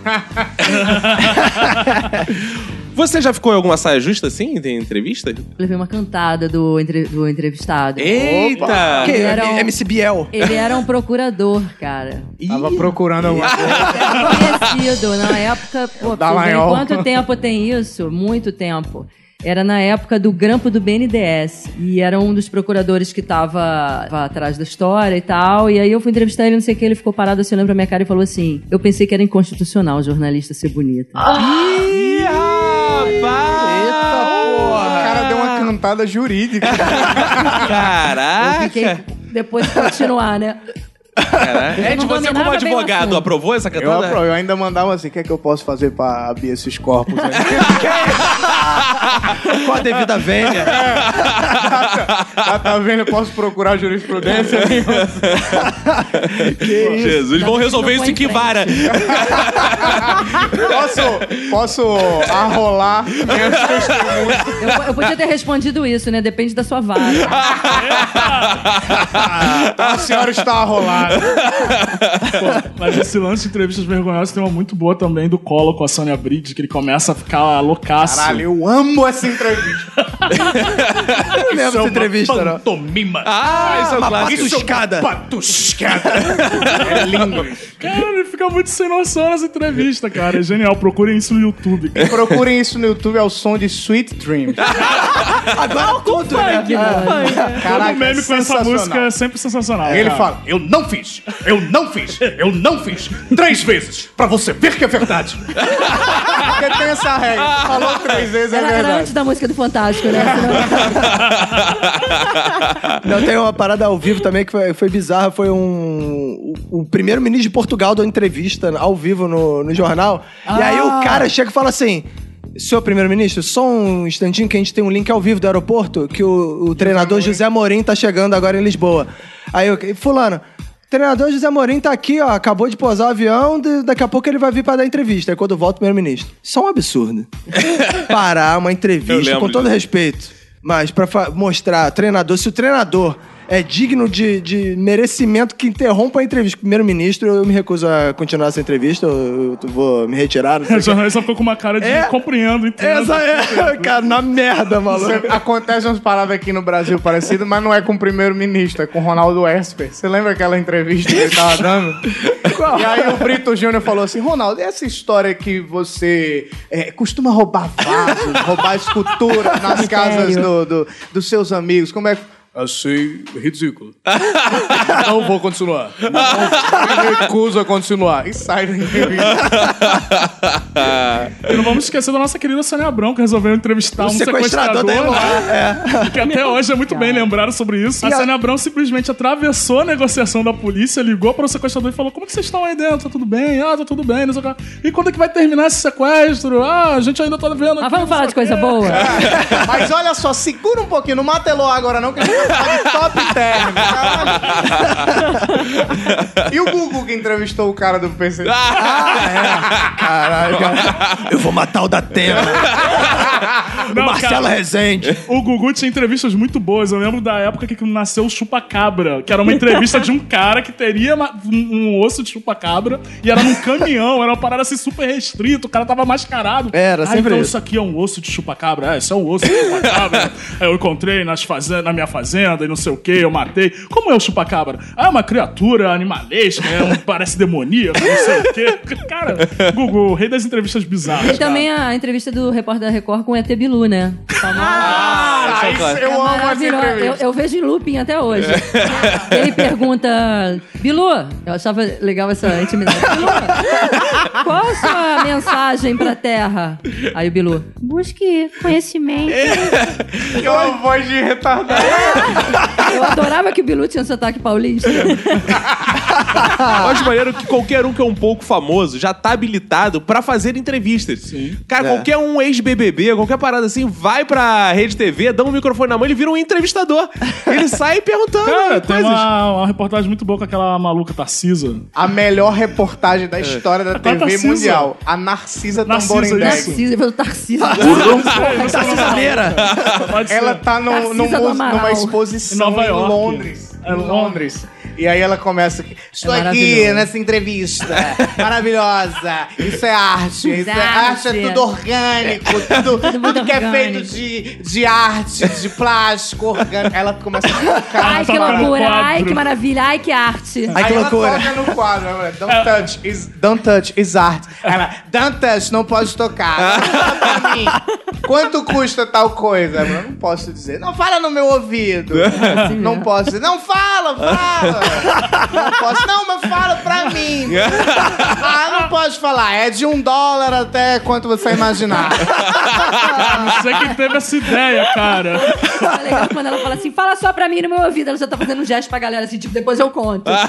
Você já ficou em alguma saia justa assim, em entrevista? Levei uma cantada do, entre- do entrevistado. Eita! Que? Ele era um- MC Biel. Ele era um procurador, cara. Tava procurando alguma coisa. Era conhecido na época. Pô, quanto tempo tem isso? Muito tempo. Era na época do grampo do BNDES. E era um dos procuradores que tava, tava atrás da história e tal. E aí eu fui entrevistar ele, não sei o que, ele ficou parado assim, olhando pra minha cara e falou assim: Eu pensei que era inconstitucional o jornalista ser bonita. Ih, rapaz! O cara deu uma cantada jurídica. Eu Caraca! fiquei. Depois de continuar, né? Caraca. Ed, não você como advogado aprovou essa Eu, cantada? apro- eu ainda mandava assim, o que é que eu posso fazer pra abrir esses corpos? aí? Com a devida vênia. tá, tá vendo? Eu posso procurar jurisprudência? Jesus, vão Ainda resolver isso em que vara? posso, posso arrolar minhas testemunhas? Eu, eu podia ter respondido isso, né? Depende da sua vara. A senhora está arrolada. Mas esse lance de entrevistas vergonhosas tem uma muito boa também do Colo com a Sônia Bride, que ele começa a ficar loucaço. Caralho, eu amo essa entrevista. Não lembro dessa entrevista, não. Pantomima. Ah, isso é o clássico. Patuscada. Patuscada. É lindo. Cara, ele fica muito sem noção nessa entrevista, cara. É genial. Procurem isso no YouTube. cara. Procurem isso no YouTube, é o som de Sweet Dreams. Agora tudo, né? Todo meme com essa música é sempre sensacional. Ele cara. fala, Eu não fiz. Eu não fiz. Eu não fiz. Três vezes. Pra você ver que é verdade. porque tem essa regra. Falou três vezes, é Era, era verdade. antes da música do Fantástico, né? Não, tem uma parada ao vivo também que foi, foi bizarra. Foi um. O, o primeiro-ministro de Portugal deu entrevista ao vivo no, no jornal. E aí o cara chega e fala assim. Senhor primeiro-ministro, só um instantinho que a gente tem um link ao vivo do aeroporto que o, o treinador José Amorim tá chegando agora em Lisboa. Aí eu, fulano, treinador José Amorim tá aqui, ó, acabou de pousar o avião, daqui a pouco ele vai vir pra dar entrevista. Aí quando volta o primeiro-ministro. Isso é um absurdo. Parar uma entrevista, com todo disso. respeito. Mas pra fa- mostrar, treinador, se o treinador é digno de, de merecimento que interrompa a entrevista com o primeiro-ministro, eu me recuso a continuar essa entrevista, eu, eu vou me retirar. Não quê. jornalista ficou com uma cara de É. compreendo, entendo. Essa é, cara, na merda, maluco. Acontece umas paradas aqui no Brasil parecidas, mas não é com o primeiro-ministro, é com o Ronaldo Esper. Você lembra aquela entrevista que ele tava dando? E aí o Brito Júnior falou assim: Ronaldo, e essa história que você é, costuma roubar vasos, roubar esculturas nas casas do, do- dos seus amigos? Como é que. Achei ridículo. não vou continuar. Não, me recuso a continuar. E sai da entrevista. E não vamos esquecer da nossa querida Sônia Abrão, que resolveu entrevistar O um sequestrador sequestrador. né? Que até hoje é muito bem lembrado sobre isso. A Sônia Abrão simplesmente atravessou a negociação da polícia, ligou para o sequestrador e falou: Como que vocês estão aí dentro? Tá tudo bem? Ah, tá tudo bem. E quando é que vai terminar esse sequestro? Ah, a gente ainda tá vendo. Mas aqui, vamos falar de coisa quê." boa? Mas olha só, segura um pouquinho, não mata Eloá agora não, que a gente de top term. caralho. E o Gugu que entrevistou o cara do PC? Caralho, cara. Eu vou matar o da Tela. Não, Marcelo cara, Rezende. O Gugu tinha entrevistas muito boas. Eu lembro da época que nasceu o Chupacabra, que era uma entrevista de um cara que teria um, osso de chupacabra e era num caminhão, era uma parada assim super restrita, o cara tava mascarado. Era, ah, sempre então isso. isso aqui é um osso de chupacabra. É, isso é um osso de chupacabra. Eu encontrei nas fazen- na minha fazenda e não sei o que, eu matei. Como é o chupacabra? Ah, é uma criatura animalesca, é um, parece demoníaco, não sei o quê. Cara, Gugu, o rei das entrevistas bizarras. E também a entrevista do repórter da Record com o ET Bilu, né? Ah, isso, eu É amo essa. Eu, eu vejo em looping até hoje. Ele pergunta, Bilu, eu achava legal essa intimidade. Bilu, qual a sua mensagem pra Terra? Aí o Bilu, busque conhecimento. Que é uma voz de retardado. Eu adorava que o Bilu tinha sotaque paulista. Eu acho maneiro que qualquer um que é um pouco famoso já tá habilitado pra fazer entrevistas. Cara, É. qualquer um ex-BBB, qualquer parada assim, vai pra Rede TV, dá um microfone na mão, ele vira um entrevistador. Ele sai perguntando Cara, tem coisas. uma, uma reportagem muito boa com aquela maluca Tarcisa. A melhor reportagem da história da Qual TV Narcisa? mundial. A Narcisa Narcisa, Tamborindeg. Tarcísio. Tarcisadeira. Pode ser. Ela tá no, Narcisa num do mus- Amaral. numa exposição Em Nova em York. Londres. É Em Londres. E aí ela começa aqui. Estou É aqui nessa entrevista maravilhosa. Isso é arte. Isso é arte, é Arte. tudo orgânico. Tudo, tudo, muito que é orgânico. feito de, de arte, de plástico orgânico. Ela começa a ficar. Ai, que loucura. Ai, que maravilha. Ai, que arte. Ai, que Aí loucura. ela toca no quadro, ela fala, don't touch, is, don't touch, is art. Ela, don't touch, não pode tocar. Pra mim, quanto custa tal coisa? Eu não posso dizer. Não fala no meu ouvido. Não posso dizer. Não fala, fala. Não posso. Não, mas fala pra mim. Ah, não pode falar. É de um dólar até quanto você imaginar. Você que teve essa ideia, cara. É legal quando ela fala assim, fala só pra mim no meu ouvido. Ela já tá fazendo um gesto pra galera, assim, tipo, depois eu conto.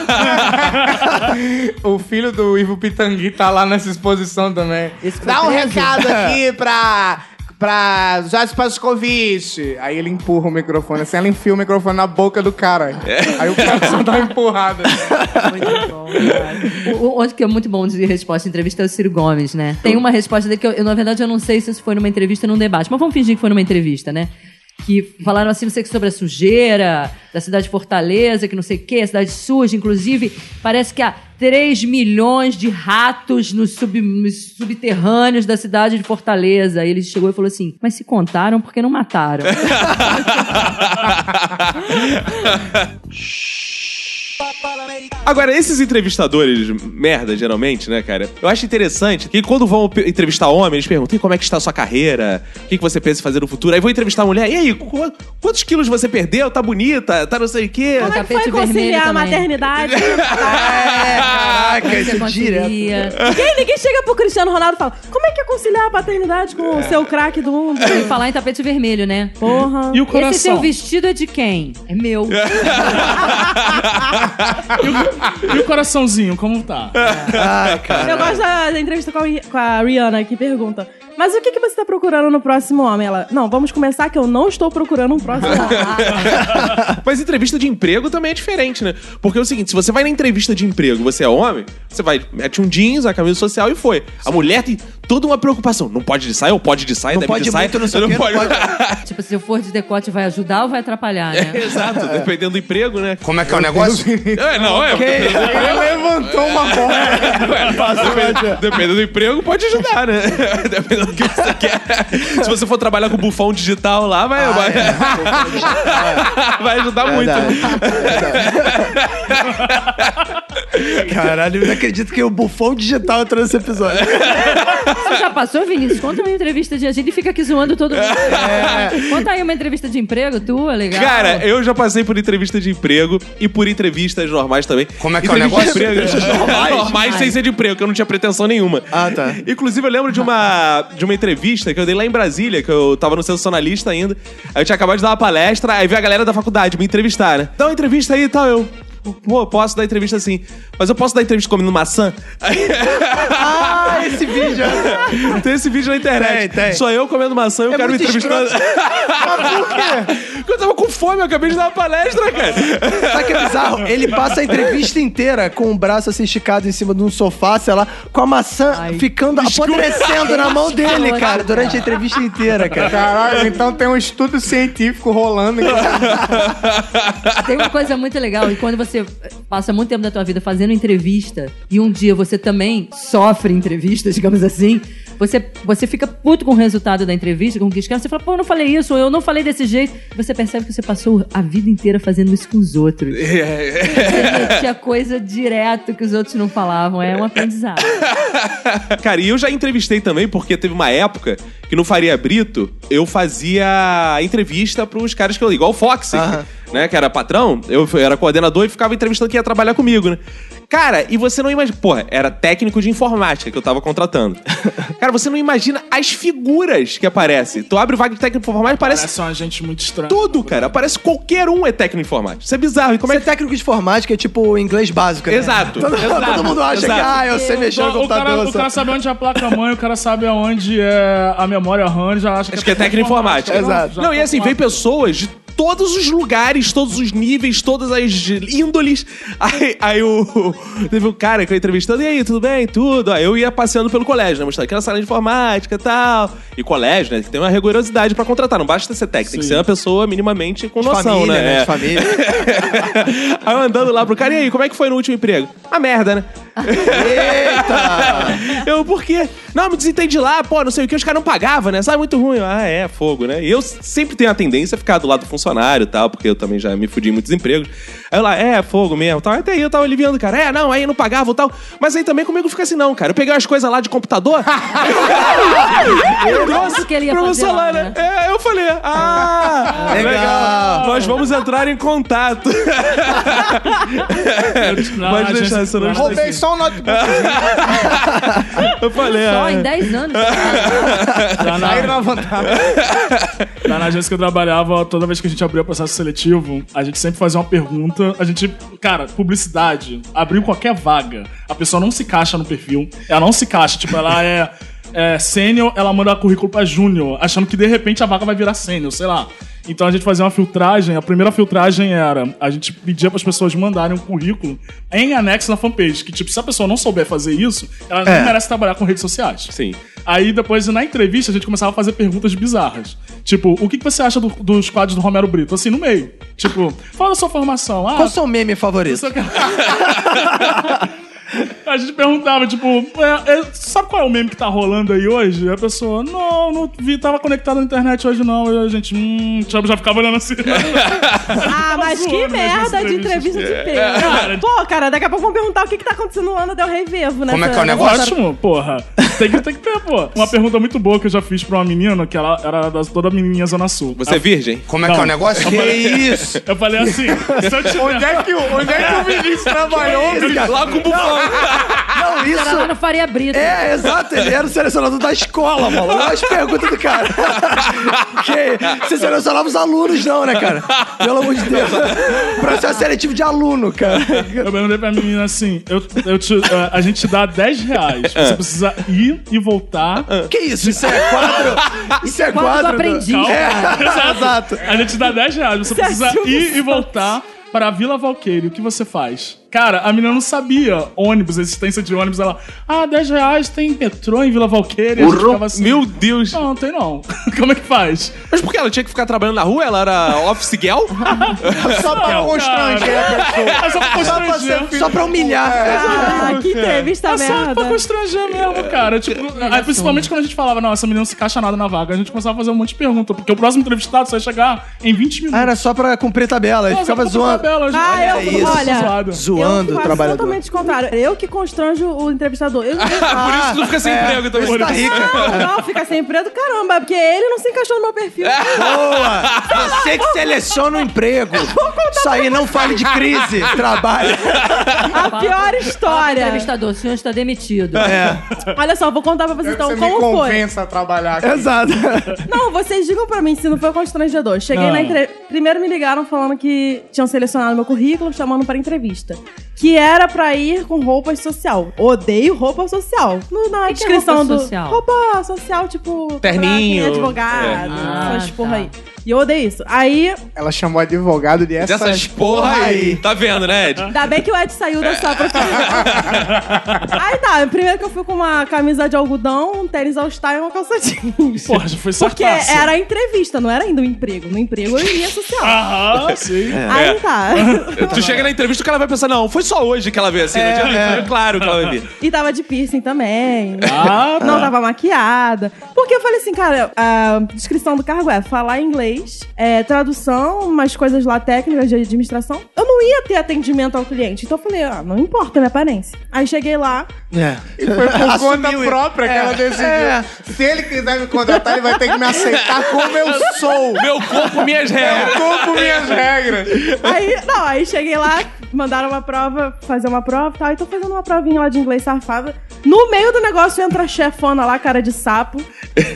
O filho do Ivo Pitangui tá lá nessa exposição também. Dá um recado aqui pra. Pra Jade Pascovitch. Aí ele empurra o microfone, assim, ela enfia o microfone na boca do cara. Aí o cara só dá uma empurrada. Muito bom, cara. O, o- outro que é muito bom de resposta em entrevista é o Ciro Gomes, né? Tem uma resposta dele que eu, eu, na verdade, eu não sei se isso foi numa entrevista ou num debate, mas vamos fingir que foi numa entrevista, né? Que falaram assim, não sei o que, sobre a sujeira da cidade de Fortaleza, que não sei o que, a cidade suja, inclusive, parece que há 3 milhões de ratos nos, sub- nos subterrâneos da cidade de Fortaleza. Aí ele chegou e falou assim, mas se contaram, por que não mataram? Agora, esses entrevistadores, merda, geralmente, né, cara? Eu acho interessante que quando vão entrevistar homem, eles perguntam: "E como é que está a sua carreira? O que, que você pensa em fazer no futuro? Aí vão entrevistar a mulher: e aí, qu- quantos quilos você perdeu? Tá bonita? Tá não sei o quê? Como é que foi conciliar a maternidade? Caraca, Você isso é direto. ninguém, ninguém chega pro Cristiano Ronaldo e fala: Como é que é conciliar a paternidade com o seu craque do mundo? Sem falar em tapete vermelho, né? Porra. E o Esse coração? seu vestido é de quem? É meu. E o coraçãozinho, como tá? Ai, cara. Eu gosto da, da entrevista com a, com a Rihanna, que pergunta: Mas o que, que você tá procurando no próximo homem? Ela, não, vamos começar que eu não estou procurando um próximo homem. Mas entrevista de emprego também é diferente, né? Porque é o seguinte, se você vai na entrevista de emprego, você é homem, você vai, mete um jeans, a camisa social e foi. A mulher tem toda uma preocupação. Não pode de saia, ou pode de saia, Não deve pode de saia. muito, não sei não pode- tipo, se eu for de decote, vai ajudar ou vai atrapalhar, né? Exato, dependendo do emprego, né? Como é que é o negócio? É, não, é. Ele levantou uma bola. Dependendo, dependendo do emprego, pode ajudar, né? Dependendo do que você quer. Se você for trabalhar com bufão digital lá, vai, vai, vai ajudar muito. Caralho, eu não acredito que o bufão digital entrou nesse episódio. Você já passou, Vinícius? Conta uma entrevista de... A gente fica aqui zoando todo mundo. Conta aí uma entrevista de emprego tua, legal. Cara, eu já passei por entrevista de emprego e por entrevistas normais também. Como é que é o Entrevista de negócio? emprego- normais? normais sem ser de emprego, que eu não tinha pretensão nenhuma. Ah, tá. Inclusive, eu lembro de uma, de uma entrevista que eu dei lá em Brasília, que eu tava no sensacionalista ainda. Aí eu tinha acabado de dar uma palestra, aí veio a galera da faculdade me entrevistar, né? Dá uma entrevista aí e tal, eu. Pô, posso dar entrevista assim. Mas eu posso dar entrevista comendo maçã? Ah, esse vídeo. tem esse vídeo na internet. Tem, tem. Sou eu comendo maçã e o É cara me entrevistando. Mas por quê? Porque eu tava com fome, eu acabei de dar uma palestra, cara. Sabe que é bizarro? Ele passa a entrevista inteira com o braço assim esticado em cima de um sofá, sei lá, com a maçã ficando apodrecendo na mão dele, cara, durante a entrevista inteira, cara. Caralho, então tem um estudo científico rolando. Tem uma coisa muito legal, e quando você passa muito tempo da tua vida fazendo entrevista, e um dia você também sofre entrevistas, digamos assim, você, você fica puto com o resultado da entrevista, com o que escreve, você fala, pô, eu não falei isso, ou eu não falei desse jeito. Você percebe que você passou a vida inteira fazendo isso com os outros. Você metia coisa direto que os outros não falavam. É um aprendizado. Cara, e eu já entrevistei também, porque teve uma época que no Faria Brito eu fazia entrevista pros caras que eu. Igual o Fox, né? Que era patrão, eu era coordenador e ficava entrevistando quem ia trabalhar comigo, né? Cara, e você não imagina. Porra, era técnico de informática que eu tava contratando. Cara, você não imagina as figuras que aparecem. Tu abre o vaga de técnico de informática e parece Parece uma gente muito estranha. tudo, cara. Parece qualquer um é técnico de informática. Isso é bizarro. E como Como é é técnico de informática é tipo inglês básico, né? Exato. Todo, exato, todo mundo acha exato. que, ah, eu sei mexer no cara, computador. o cara sabe onde é a placa-mãe, o cara sabe aonde é a memória RAM, já acha Acho que é técnico de informática. Exato. Já Não, e assim, vem pessoas de todos os lugares, todos os níveis, todas as índoles. Aí, aí o. Teve um cara que eu entrevistando, e aí, tudo bem? Tudo. Aí eu ia passeando pelo colégio, né? Mostrando aqui na sala de informática e tal. E colégio, né? Que tem uma rigorosidade pra contratar. Não basta ser técnico, tem que ser uma pessoa minimamente com noção, família, né? né? É. De família. aí eu andando lá pro cara, e aí, como é que foi no último emprego? A merda, né? Eita! Eu, por quê? Não, me desentendi lá, pô, não sei o que, os caras não pagavam, né? Sabe, muito ruim. Eu, Ah, é, fogo, né? E eu sempre tenho a tendência a ficar do lado do funcionário e tal, porque eu também já me fudi em muitos empregos. Aí eu lá, é, fogo mesmo, tal. Até aí eu tava aliviando, cara. É, não, aí não pagava e tal. Mas aí também comigo fica assim, não, cara. Eu peguei umas coisas lá de computador. eu trouxe que ele ia pra fazer lá, né? né? É, eu falei, ah, Legal. Nós vamos entrar em contato. Não, Pode deixar, gente- você não Roubei só um notebook. Eu falei, Só em 10 anos. Lá na, Saíram na vantagem. lá na agência que eu trabalhava, toda vez que a gente abria o processo seletivo, a gente sempre fazia uma pergunta. A gente, cara, publicidade, abriu qualquer vaga. A pessoa não se caixa no perfil. Ela não se caixa. Tipo, ela é, é sênior, ela manda currículo pra júnior, achando que de repente a vaga vai virar sênior, sei lá. Então a gente fazia uma filtragem. A primeira filtragem era a gente pedia para as pessoas mandarem um currículo em anexo na fanpage. Que, tipo, se a pessoa não souber fazer isso, ela não merece trabalhar com redes sociais. Sim. Aí depois, na entrevista, a gente começava a fazer perguntas bizarras. Tipo, o que, que você acha do- dos quadros do Romero Brito? Assim, no meio. Tipo, fala da sua formação. Ah, Qual o seu meme favorito? A gente perguntava, tipo, é, é, sabe qual é o meme que tá rolando aí hoje? E a pessoa, não, não vi, tava conectado na internet hoje não. E a gente, hum, já, já ficava olhando assim. Ah, mas que nas merda de entrevista de É, cara. emprego. Pô, cara, daqui a pouco vão perguntar o que, que tá acontecendo no Lana Del Rey Vivo, né? Como é que é o negócio? Ótimo, porra. Tem que, tem que ter, pô. Uma pergunta muito boa que eu já fiz pra uma menina, que ela era da, toda menininha Zona Sul. Você é virgem? Como é que é o negócio? Que isso? Eu falei assim, se eu tiver... Onde é que, o- onde é que o Vinícius trabalhou? Lá com o bufão. Não, Era lá isso. no Faria Brito. É, exato, ele era o selecionador da escola, mano. Olha as perguntas do cara. que você selecionava os alunos, não, né, cara? Pelo amor de Deus. Processo seletivo de aluno, cara. Eu perguntei pra menina assim: eu, eu te- eh, a gente te dá 10 reais. Você precisa ir e voltar. Que isso? Isso é quadro. Isso é Quadro do quadro. aprendiz, É, Exato. exato. A gente te dá 10 reais. Você precisa ir e voltar para a Vila Valqueire. O que você faz? Cara, a menina não sabia ônibus, a existência de ônibus. Ela, ah, 10 reais tem metrô em Vila Valqueire. A gente ficava assim, Meu Deus. Não, não tem não. Como é que faz? Mas por que ela tinha que ficar trabalhando na rua? Ela era office girl? Só pra Não, constranger a pessoa. É só pra constranger. Só pra humilhar. Ah, que entrevista É só pra merda. constranger mesmo, cara. Tipo, aí, principalmente quando a gente falava, não, essa menina não se encaixa nada na vaga, a gente começava a fazer um monte de pergunta, porque o próximo entrevistado só ia chegar em 20 minutos. Ah, era só pra cumprir tabela. Nossa, ficava zoando. tabela. Ah, eu- olha, Zoado. Zoando eu o faço trabalhador. totalmente o contrário. Eu que constranjo o entrevistador. Eu Por isso tu fica sem emprego então. Isso tá rica. não, não, fica sem emprego, caramba, porque ele não se encaixou no meu perfil. Boa! Você que seleciona o emprego. Isso aí não fale de crise. Trabalho. A pior história. Entrevistador, o senhor está demitido. É. Olha só, vou contar pra vocês então Você me como foi. convença a trabalhar aqui. Exato. Não, vocês digam pra mim se não foi constrangedor. Cheguei Não. na entre... Primeiro me ligaram falando que tinham selecionado meu currículo, chamando pra entrevista. Que era pra ir com roupa social. Odeio roupa social. No, na que que é descrição roupa do. social? Roupa social, tipo. pra Terninho. quem é advogado, É. essas Ah, porra tá. aí. E eu odeio isso. Aí, Ela chamou advogado de essas, Dessas porra aí. Tá vendo, né, Ed? ainda bem que o Ed saiu da sua profissão. Aí tá, primeiro que eu fui com uma camisa de algodão, um tênis all-star e uma calça jeans. Porra, já foi Porque sartaço. era a entrevista, não era ainda o emprego. No emprego eu iria social. Aham, sim. Aí tá. Tu chega na entrevista, o cara vai pensar, não, foi só hoje que ela veio assim. no dia emprego, claro que ela vai vir. E tava de piercing também. Ah, Não tava maquiada. Porque eu falei assim, cara, a descrição do cargo é falar inglês, é, tradução, umas coisas lá técnicas de administração. Eu não ia ter atendimento ao cliente. Então eu falei, ah, não importa a minha aparência. Aí cheguei lá, É. Foi por conta Assumiu. própria que ela decidiu. É. Se ele quiser me contratar, ele vai ter que me aceitar como eu sou. Meu corpo, minhas regras. cumpro minhas regras. Aí, não, aí cheguei lá, mandaram uma prova, fazer uma prova e tal. E tô fazendo uma provinha lá de inglês safada. No meio do negócio entra a chefona lá, cara de sapo.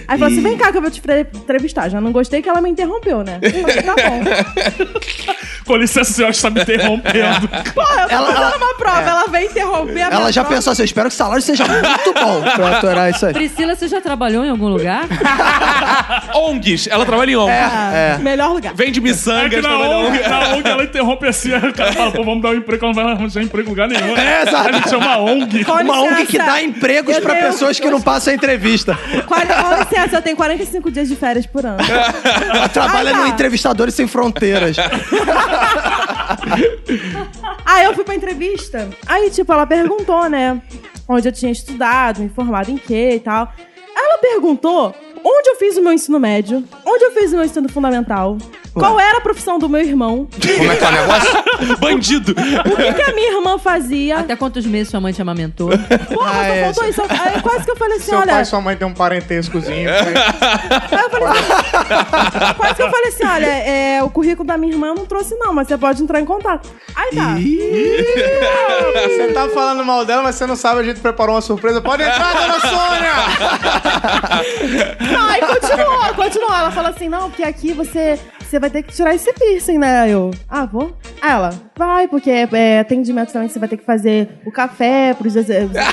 Aí falou assim: vem cá que eu vou te entrevistar. Já não gostei que ela me interrompeu, né? Eu falei, tá bom. Com licença, senhor, está me interrompendo. Pô, eu tô Ela- fazendo ela- uma prova, ela vem interromper a Ela já prova. pensou assim, eu espero que o salário seja muito bom pra aturar isso aí. Priscila, você já trabalhou em algum lugar? ONGs. Ela trabalha em ONG. Ah, Melhor lugar. Vende É que miçangas, na trabalha em ONG, na ONG ela interrompe assim, o cara fala, pô, vamos dar um emprego, ela não vai arranjar emprego em lugar nenhum. É, exato. Aí ele chama ONG. Com Uma ONG que licença. dá empregos Eu pra tenho- pessoas que não passam a entrevista. Qual- Com licença, eu tenho 45 dias de férias por ano. Trabalha Ah, tá. no Entrevistadores Sem Fronteiras. Aí eu fui pra entrevista. Aí, tipo, ela perguntou, né? Onde eu tinha estudado, me formado em quê e tal. Ela perguntou onde eu fiz o meu ensino médio, onde eu fiz o meu ensino fundamental, qual era a profissão do meu irmão, Como é que é o negócio? Bandido. o que, que a minha irmã fazia. Até quantos meses sua mãe te amamentou? Porra, Ah, só é, faltou isso. Aí quase que eu falei assim, Seu olha. pai e sua mãe tem um parentescozinho. Aí eu falei assim, quase que eu falei assim, olha, é, o currículo da minha irmã eu não trouxe não, mas você pode entrar em contato. Aí tá. Você tá falando mal dela, mas você não sabe, a gente preparou uma surpresa. Pode entrar, dona Sônia! Aí continuou, continuou. Ela falou assim, não, porque aqui você, você vai ter que tirar esse piercing, né? Eu, ah, vou? Aí ela, vai, porque é, atendimento também você vai ter que fazer o café pros exe- os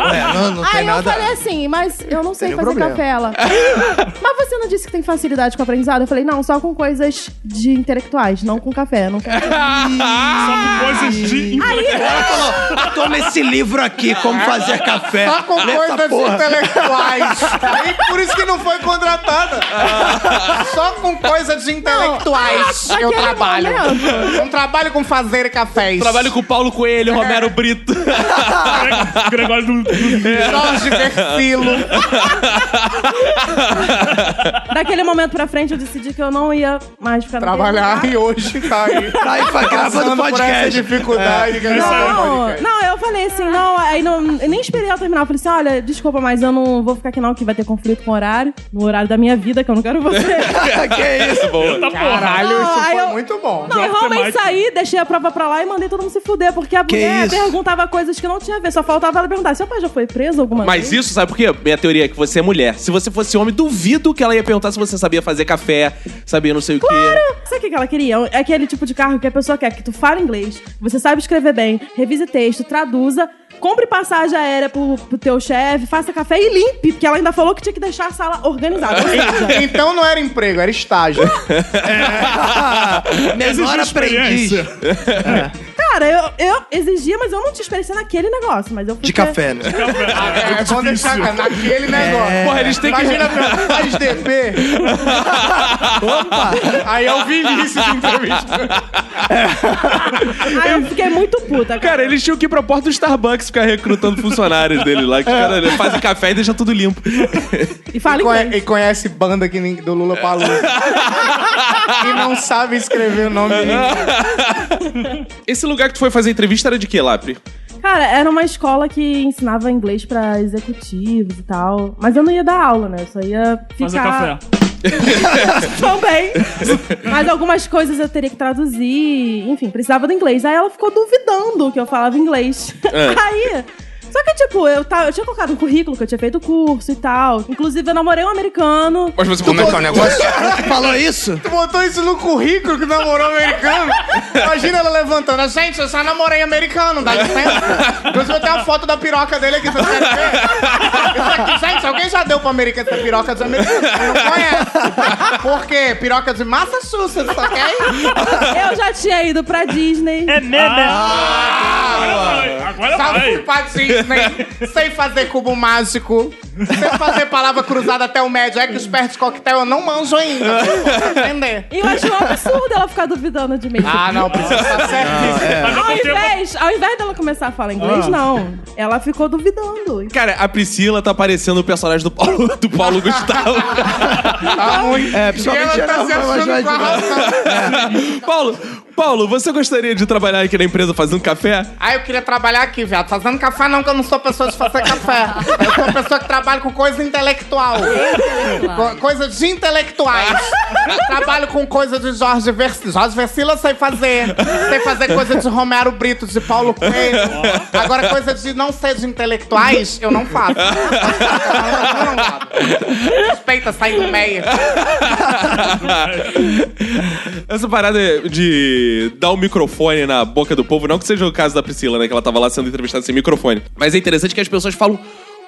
É, não, não tem Aí eu nada. falei assim, mas eu não sei Tem fazer problema. café. Ela, mas você não disse que tem facilidade com o aprendizado? Eu falei, não, só com coisas de intelectuais, não com café. Não com... Só com coisas de Ela falou: toma esse livro aqui, como fazer café. Só com coisas porra. intelectuais. Aí por isso que não foi contratada. Só com coisas intelectuais Não, eu naquele trabalho. Não trabalho com fazer cafés. Trabalho com Paulo Coelho, Romero Brito. Gregório do, do Jorge Versilo. Daquele momento pra frente eu decidi que eu não ia mais ficar no Trabalhar e hoje tá aí. Tá aí fa- gravando Passando por essa podcast. dificuldade que a gente tá no Não, podcast. não, eu falei assim, não, aí não, eu nem esperei ela terminar. Eu falei assim: olha, desculpa, mas eu não vou ficar aqui não, que vai ter conflito com o horário. No horário da minha vida, que eu não quero você. que isso? Tá porra. Caralho, Não, isso aí foi eu- muito bom. Não, eu realmente saí, deixei a prova pra lá e mandei todo mundo se fuder, porque a Que mulher isso? perguntava coisas que não tinha a ver. Só faltava ela perguntar: seu pai já foi preso alguma Mas vez? isso, sabe por quê? Minha teoria é que você é mulher. Se você fosse homem, duvido que ela ia perguntar se você sabia fazer café, sabia não sei o quê. Sabe o que que ela queria? É aquele tipo de carro que a pessoa quer que tu fale inglês, você sabe escrever bem, revise texto, traduza, compre passagem aérea pro, pro teu chefe, faça café e limpe, porque ela ainda falou que tinha que deixar a sala organizada. Então não era emprego, era estágio. Menor Existe aprendiz. experiência. Cara, eu, eu exigia, mas eu não te experienciei naquele negócio, mas eu fui De ter- café, né? É, vamos deixar cara, naquele negócio. Porra, eles têm que- Imagina, faz DP. Opa! Aí é o Vinícius entrevistando. Aí eu fiquei muito puta, cara. Cara, eles tinham que ir pra porta do Starbucks ficar recrutando funcionários dele lá. Que os caras fazem café e deixam tudo limpo. E fala E, conhe- e conhece banda que nem- do Lula Palusa. e não sabe escrever o nome de Esse lugar que tu foi fazer entrevista era de quê, Lapri? Cara, era uma escola que ensinava inglês pra executivos e tal. Mas eu não ia dar aula, né? Eu só ia ficar... Fazer café. Também. Mas algumas coisas eu teria que traduzir. Enfim, precisava do inglês. Aí ela ficou duvidando que eu falava inglês. Aí. Só que, tipo, eu, tava, eu tinha colocado um currículo que eu tinha feito curso e tal. Inclusive, eu namorei um americano. Mas você Como é que é o negócio? Falou isso? Tu botou isso no currículo que namorou americano? Imagina ela levantando. Gente, eu só namorei americano, dá licença. Inclusive, eu tenho uma foto da piroca dele aqui, vocês querem ver? Isso aqui, gente, alguém já deu pra americano essa piroca dos americanos? Não conhece. Por quê? Piroca de Massachusetts, ok? Eu já tinha ido pra Disney. É mesmo. Agora vai. Agora Salve vai. pra Disney. Sei fazer cubo mágico. Sei fazer palavra cruzada até o médio. É que os perto de coquetel eu não manjo ainda. Vou aprender. E eu achei um absurdo ela ficar duvidando de mim. Ah, não, precisa estar certo. Mas Ao invés, ao invés dela começar a falar inglês, não. Ela ficou duvidando. Cara, a Priscila tá parecendo o personagem do Paulo, do Paulo Gustavo. Tá muito. É, E principalmente ela tá se achando com a razão. Paulo, Paulo, você gostaria de trabalhar aqui na empresa fazendo café? Ah, eu queria trabalhar aqui, viado. Fazendo café não, que eu não sou pessoa de fazer café. Eu sou pessoa que trabalha com coisa intelectual. Co- coisa de intelectuais. Trabalho com coisa de Jorge Versilo. Jorge Versilo eu sei fazer. Sei fazer coisa de Romero Brito, de Paulo Coelho. Agora, coisa de não ser de intelectuais, eu não faço. Eu não faço. Respeita, sai do meio. Essa parada de dar o microfone na boca do povo, não que seja o caso da Priscila, né? Que ela tava lá sendo entrevistada sem microfone. Mas é interessante que as pessoas falam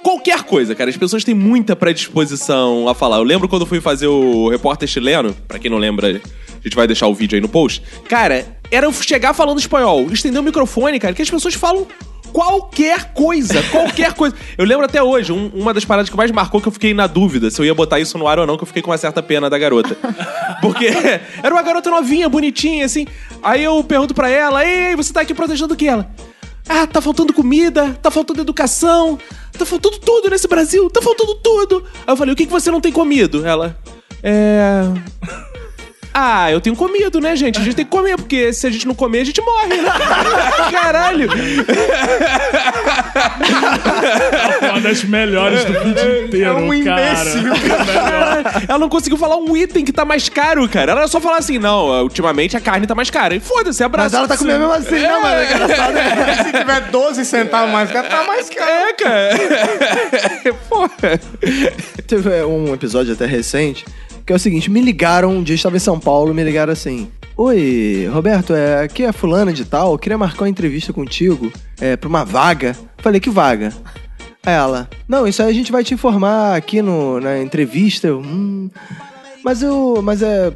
qualquer coisa, cara. As pessoas têm muita predisposição a falar. Eu lembro quando fui fazer o repórter chileno, pra quem não lembra, a gente vai deixar o vídeo aí no post. Cara, era eu chegar falando espanhol, estender o microfone, cara, que as pessoas falam qualquer coisa, qualquer coisa. Eu lembro até hoje, um- uma das paradas que mais marcou que eu fiquei na dúvida se eu ia botar isso no ar ou não, que eu fiquei com uma certa pena da garota. Porque era uma garota novinha, bonitinha, assim. Aí eu pergunto pra ela, ei, você tá aqui protestando o que? Ela, ah, tá faltando comida, tá faltando educação, tá faltando tudo nesse Brasil, tá faltando tudo. Aí eu falei, o que, que você não tem comido? Ela, é... Ah, eu tenho comido, né, gente? A gente tem que comer, porque se a gente não comer, a gente morre, né? Caralho! Uma das melhores do vídeo inteiro, É um cara. imbecil. Ela não conseguiu falar um item que tá mais caro, cara. Ela só falar assim, não, ultimamente a carne tá mais cara. E foda-se, abraço. Mas ela tá comendo mesmo assim, não, mas é engraçado. né? Se tiver 12 centavos mais caro, tá mais caro. É, cara. Porra. Teve é, um episódio até recente que é o seguinte: me ligaram, um dia eu estava em São Paulo, me ligaram assim. Oi, Roberto, é, aqui é fulana de tal, eu queria marcar uma entrevista contigo é, pra uma vaga. Falei, que vaga? Ela, não, isso aí a gente vai te informar aqui no, na entrevista. Eu, hum, mas eu. Mas é.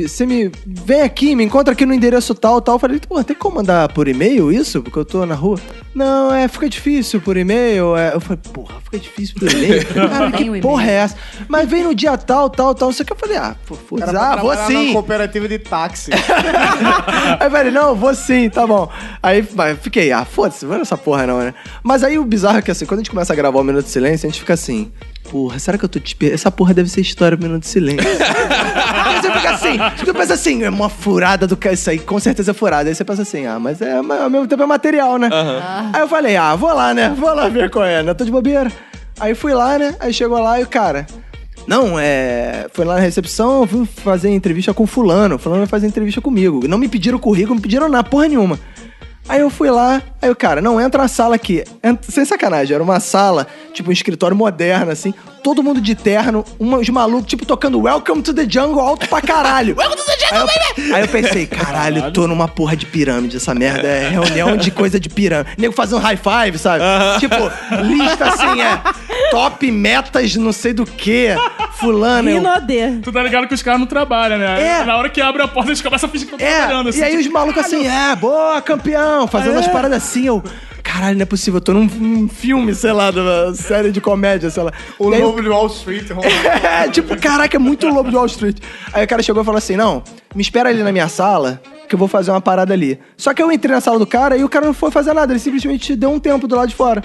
Você me. Vem aqui, me encontra aqui no endereço tal, tal. Eu falei, pô, tem como mandar por e-mail isso? Porque eu tô na rua. Não, é, fica difícil por e-mail. É. Eu falei, porra, fica difícil por e-mail. Cara, o que porra é essa? Mas vem no dia tal, tal, tal. Não sei o que. Eu falei, ah, foda ah, vou sim. cooperativa de táxi. Aí eu falei, não, vou sim, tá bom. Aí mas fiquei, ah, foda-se, vou nessa porra não, né? Mas aí o bizarro é que assim, quando a gente começa a gravar o Minuto de Silêncio, a gente fica assim, porra, será que eu tô te per- Essa porra deve ser história do Minuto de Silêncio. aí você fica assim, você pensa assim, é uma furada do que isso aí, com certeza é furada. Aí você pensa assim, ah, mas é, mas ao mesmo tempo é material, né? Aí eu falei, ah, vou lá, né? Vou lá ver qual é, né? Tô de bobeira. Aí fui lá, né? Aí chegou lá e o cara. Não, é. Foi lá na recepção, eu fui fazer entrevista com fulano. Fulano vai fazer entrevista comigo. Não me pediram currículo, não me pediram nada, porra nenhuma. Aí eu fui lá, aí o cara, não, entra na sala aqui. Entra- sem sacanagem, era uma sala, tipo um escritório moderno, assim, todo mundo de terno, uns malucos, tipo, tocando Welcome to the Jungle alto pra caralho. Welcome to the Jungle, aí eu, Aí eu pensei, caralho, tô numa porra de pirâmide, essa merda é reunião de coisa de pirâmide. Nego fazendo high five, sabe? Tipo, lista assim, é top metas, não sei do que, fulano. eu- Rinodê. Tu tá ligado que os caras não trabalham, né? É. Na hora que abre a porta, eles começam a fingir que estão É, trabalhando. assim, e aí tipo, os malucos assim, é, boa, campeão, fazendo É. umas paradas assim, eu... Caralho, não é possível, eu tô num, num filme, sei lá, de uma série de comédia, sei lá. O aí Lobo de Wall Street. É, tipo, caraca, é muito lobo de Wall Street. Aí o cara chegou e falou assim: não, me espera ali na minha sala, que eu vou fazer uma parada ali. Só que eu entrei na sala do cara e o cara não foi fazer nada, ele simplesmente deu um tempo do lado de fora.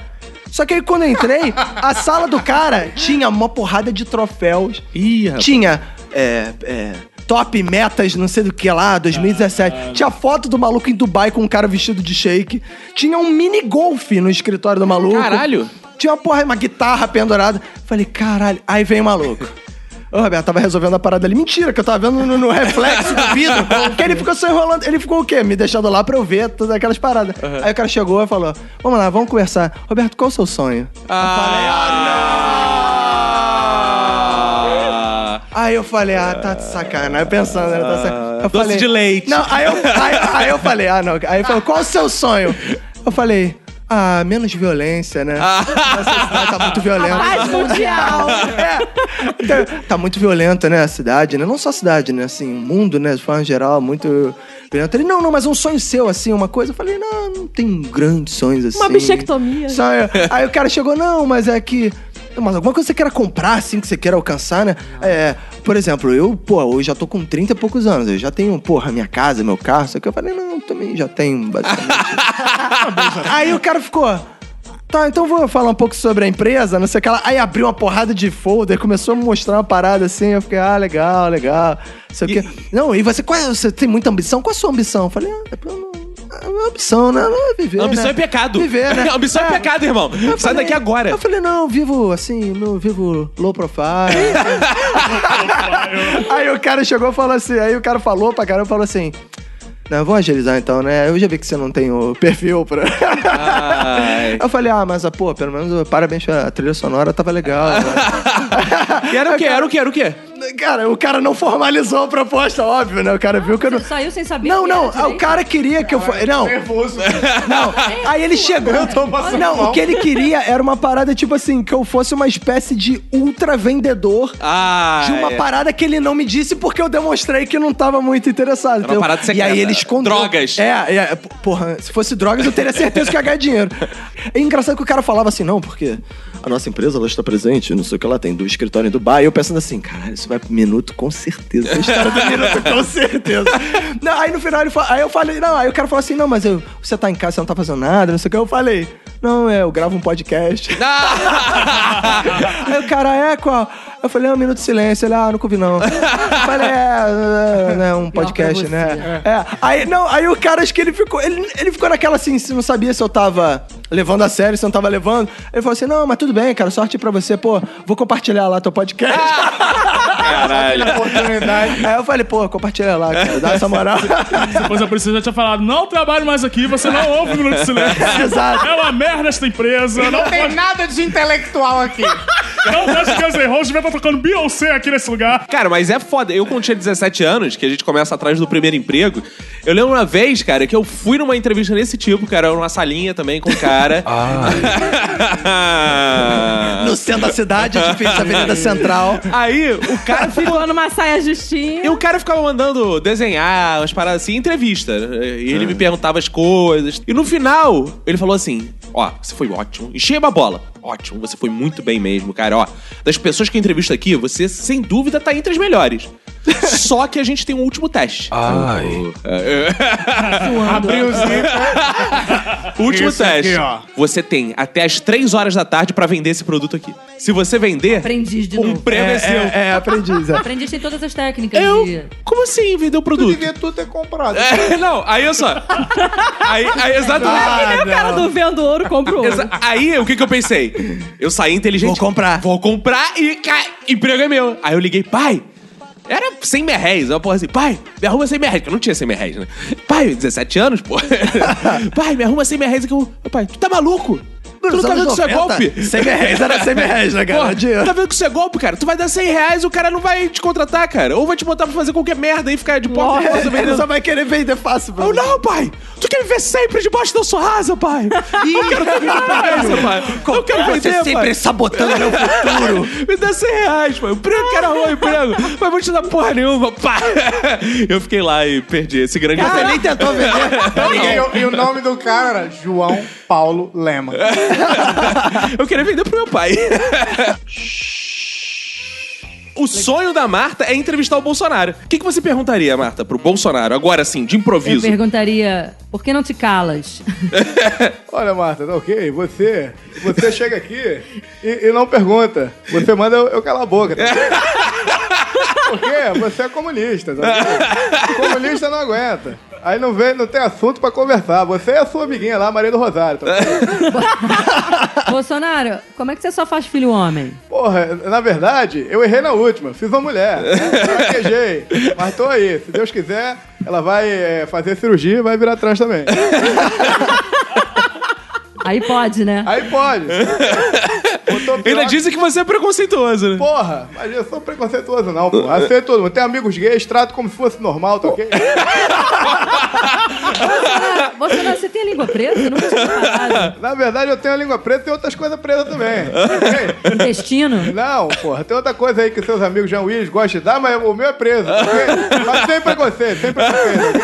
Só que aí quando eu entrei, a sala do cara tinha uma porrada de troféus. Ih, rapaz. Tinha é, é, top metas, não sei do que lá, 2017. Tinha foto do maluco em Dubai com um cara vestido de shake. Tinha um mini golfe no escritório do maluco. Caralho. Tinha uma porra, uma guitarra pendurada. Falei, caralho. Aí vem o maluco. Ô, Roberto, tava resolvendo a parada ali. Mentira, que eu tava vendo no, no reflexo do vidro. que ele ficou só enrolando. Ele ficou o quê? Me deixando lá pra eu ver todas aquelas paradas. Aí o cara chegou e falou: Vamos lá, vamos conversar. Roberto, qual é o seu sonho? Ah, Aí eu falei, ah, tá de sacanagem. Aí pensando, né? Tá de sacanagem. Eu doce falei, de leite. Não, aí eu, aí, aí eu falei, ah, não. Aí ele falou, qual o seu sonho? Eu falei, ah, menos violência, né? Essa cidade tá muito violenta. Paz mundial. É. Tá, tá muito violenta, né, a cidade, né? Não só a cidade, né? Assim, o mundo, né, de forma geral, muito violento. Ele, não, não, mas um sonho seu, assim, uma coisa. Eu falei, não, não tem grandes sonhos assim. Uma bichectomia. Sonho. Aí o cara chegou, não, mas é que. Mas alguma coisa que você queira comprar, assim, que você queira alcançar, né? É, por exemplo, eu, pô, hoje já tô com 30 e poucos anos. Eu já tenho, porra, minha casa, meu carro, isso aqui. Eu falei, não, também já tenho, basicamente. Aí o cara ficou. Tá, então vou falar um pouco sobre a empresa, não sei o que lá. Aí abriu uma porrada de folder, começou a me mostrar uma parada assim. Eu fiquei, ah, legal, legal. Não sei o quê. Não, e você, qual é, você tem muita ambição? Qual é a sua ambição? Eu falei, ah, eu não- A ambição, né? Não é viver. Ambição né? é pecado. Viver, né? Ambição é, pecado, irmão. Sai falei- daqui agora. Eu falei, não, vivo assim, eu vivo low profile. aí o cara chegou e falou assim, aí o cara falou pra caramba, falou assim. Não, vamos agilizar então, né? Eu já vi que você não tem o perfil pra. Ai. Eu falei, ah, mas, pô, pelo menos parabéns a trilha sonora, tava legal. era o quê? Era o quê? Era o quê? Cara, o cara não formalizou a proposta, óbvio, né? O cara viu que eu não. Você saiu sem saber Não, não, era ah, o cara queria que eu fosse. Não, Nervoso. não. Aí ele chegou. Não, o que ele queria era uma parada tipo assim, que eu fosse uma espécie de ultra vendedor Ah, de uma é. parada que ele não me disse porque eu demonstrei que não tava muito interessado. entendeu? parada E secreta. aí ele escondeu. Drogas. É, é, porra, se fosse drogas eu teria certeza que ia ganhar dinheiro. É engraçado que o cara falava assim, não, porque a nossa empresa ela está presente, não sei o que ela tem, do escritório em Dubai. E eu pensando assim, caralho, isso vai pro minuto com certeza. A história do minuto com certeza. Não, aí no final ele fa- aí eu falei, não, aí o cara falou assim, não, mas eu, você tá em casa, você não tá fazendo nada, não sei o que. Eu falei, não, é, eu gravo um podcast. Aí o cara, é qual? Eu falei, é um minuto de silêncio. Ele, ah, nunca ouvi não. Eu falei, é, é, né, um podcast, você. né? É. Aí, não, aí o cara, acho que ele ficou, ele, ele ficou naquela assim, se não sabia se eu tava levando a sério, se eu não tava levando. Ele falou assim, não, mas tudo bem, cara, sorte pra você, pô, vou compartilhar lá teu podcast. Caralho. Oportunidade. Aí eu falei, pô, compartilha lá, cara, dá essa moral. Depois a Priscila já tinha falado: não trabalho mais aqui, você não ouve o Minuto de Silêncio. Exato. É uma merda esta empresa. Não, Não tem nada de intelectual aqui. não deixa que Guns N' Roses devia estar tocando Beyoncé aqui nesse lugar. Cara, mas é foda. Eu, quando tinha 17 anos, que a gente começa atrás do primeiro emprego, eu lembro uma vez, cara, que eu fui numa entrevista desse tipo, cara, numa salinha também com o cara. No centro da cidade, difícil, Avenida Central. Aí, o cara ficou. Numa saia justinha. E o cara ficava mandando desenhar, umas paradas assim, entrevista. E ele me perguntava as coisas. E no final, ele falou assim: Ó, você foi ótimo. Enchei a bola. Ótimo, você foi muito bem mesmo, cara. Ó, das pessoas que eu entrevisto aqui, você sem dúvida tá entre as melhores. Só que a gente tem um último teste. Ai. Abriu o zíper. último Isso aqui, teste. ó. Você tem até as 3 horas da tarde pra vender esse produto aqui. Se você vender, Aprendiz de um novo. prêmio é, seu. É, é, aprendiz, é. Aprendiz tem todas as técnicas Eu? de... Como assim vender o Tu produto? devia tu ter comprado. É, não, aí eu só. Aí, aí exatamente. É que nem o cara do vendo ouro, compra ouro. Exa- Aí, o que que eu pensei? Eu saí inteligente. Vou comprar. Vou comprar e ca- emprego é meu. Aí eu liguei, pai. Era 100 mil reais. Uma porra assim, pai, me arruma 100 mil reais. Que eu não tinha 100 mil reais, né? Pai, 17 anos, pô. pai, me arruma 100 mil. Que eu... Pai, tu tá maluco? Tu não tá vendo que isso é 90, golpe? 100 reais era 100 reais, né, cara? Porra, Dinheiro. tá vendo que isso é golpe, cara? Tu vai dar 100 reais e o cara não vai te contratar, cara. Ou vai te botar pra fazer qualquer merda e ficar de porta em porta Ele só vai querer vender fácil. pra Eu você. não, pai! Tu quer me ver sempre debaixo da sua rasa, pai? Ih, quero ter vida pra essa, pai. Eu quero Você vender, sempre pai. sabotando meu futuro. Me dá 100 reais, pai. O emprego que era ruim, emprego. Mas vou te dar porra nenhuma, pai. Eu fiquei lá e perdi esse grande Você até nem tentou vender. E, o- e o nome do cara era João Paulo Lema. Eu queria vender pro meu pai. O sonho da Marta é entrevistar o Bolsonaro. O que, que você perguntaria, Marta, pro Bolsonaro? Agora sim, de Eu improviso. perguntaria, por que não te calas? Olha, Marta, tá ok? Você, você chega aqui e, e não pergunta. Você manda eu, eu calar a boca. Tá? ok? Por quê? Você é comunista. Tá? ok? Comunista não aguenta. Aí não vem, não tem assunto pra conversar. Você é a sua amiguinha lá, Maria do Rosário. Tá? Bolsonaro, como é que você só faz filho homem? Porra, na verdade, eu errei na última. Fiz uma mulher. Fraquejei. Mas tô aí. Se Deus quiser, ela vai é, fazer cirurgia e vai virar trans também. Aí pode, né? Aí pode. Ainda dizem que você é preconceituoso, né? Porra, mas eu sou preconceituoso não, pô. Aceito todo mundo. Tem amigos gays, trato como se fosse normal, tá ok? Bolsonaro, Bolsonaro, você tem a língua presa? Eu nunca tinha. Na verdade, eu tenho a língua preta e tem outras coisas presas também. ok? Intestino? Não, porra, tem outra coisa aí que seus amigos Jean Willis gostam de dar, mas o meu é preso, tá ok? Mas sem preconceito, sem preconceito, ok?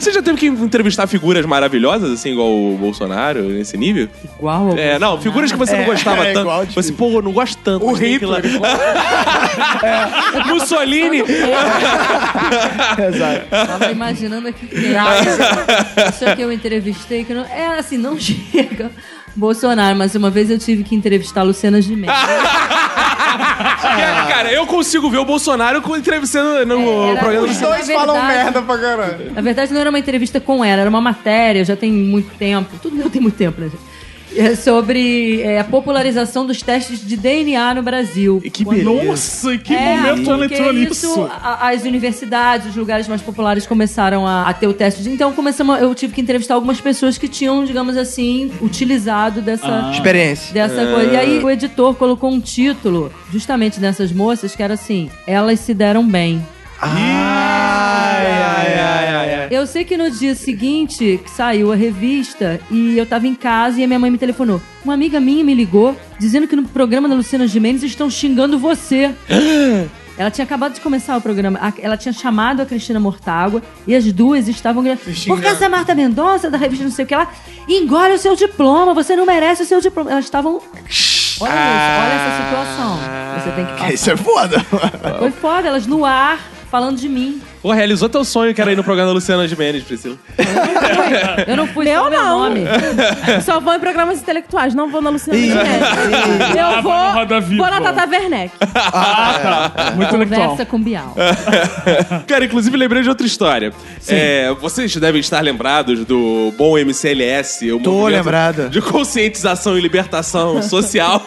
Você já teve que entrevistar figuras maravilhosas, assim, igual o Bolsonaro, nesse nível? Igual ao É, não, figuras que você não gostava é tanto. igual, você, pô, eu não gosto tanto. O Hitler. É. Mussolini. Exato. Tava imaginando aqui que é. Isso que eu entrevistei, que não. É assim, não chega. Bolsonaro, mas uma vez eu tive que entrevistar a Luciana Gimenez. Cara, cara, eu consigo ver o Bolsonaro com- entrevistando no Era- programa do Os dois falam merda pra caralho. Na verdade, não era uma entrevista com ela, era uma matéria, já tem muito tempo. Tudo meu tem muito tempo, né? gente? É sobre é, a popularização dos testes de DNA no Brasil. Que beleza. Nossa, em que É, momento ela entrou isso, nisso? a- as universidades, os lugares mais populares começaram a, a ter o teste de. Então começamos, eu tive que entrevistar algumas pessoas que tinham, digamos assim, utilizado dessa. Experiência. Dessa coisa. E aí o editor colocou um título justamente dessas moças que era assim: Elas se deram bem. Ai. Eu sei que no dia seguinte que saiu a revista e eu tava em casa e a minha mãe me telefonou. Uma amiga minha me ligou dizendo que no programa da Luciana Gimenez estão xingando você. Ela tinha acabado de começar o programa. Ela tinha chamado a Cristina Mortágua e as duas estavam gritando. Porque essa Marta Mendonça, da revista não sei o que lá, engole o seu diploma, você não merece o seu diploma. Elas estavam. Olha isso, olha essa situação. Você tem que passar. Isso é foda. Foi foda, elas no ar, falando de mim. Pô, realizou teu sonho que era ir no programa da Luciana Gimenez, Priscila. Eu não fui Meu só meu não. nome. Só vou em programas intelectuais, não vou na Luciana. Gimenez. Eu Ah, vou, no Roda vou na Tata Werneck. Ah, tá. Muito intelectual. Conversa com Bial. Cara, inclusive lembrei de outra história. É, vocês devem estar lembrados do bom MCLS, o Tô movimento lembrado. de conscientização e libertação social.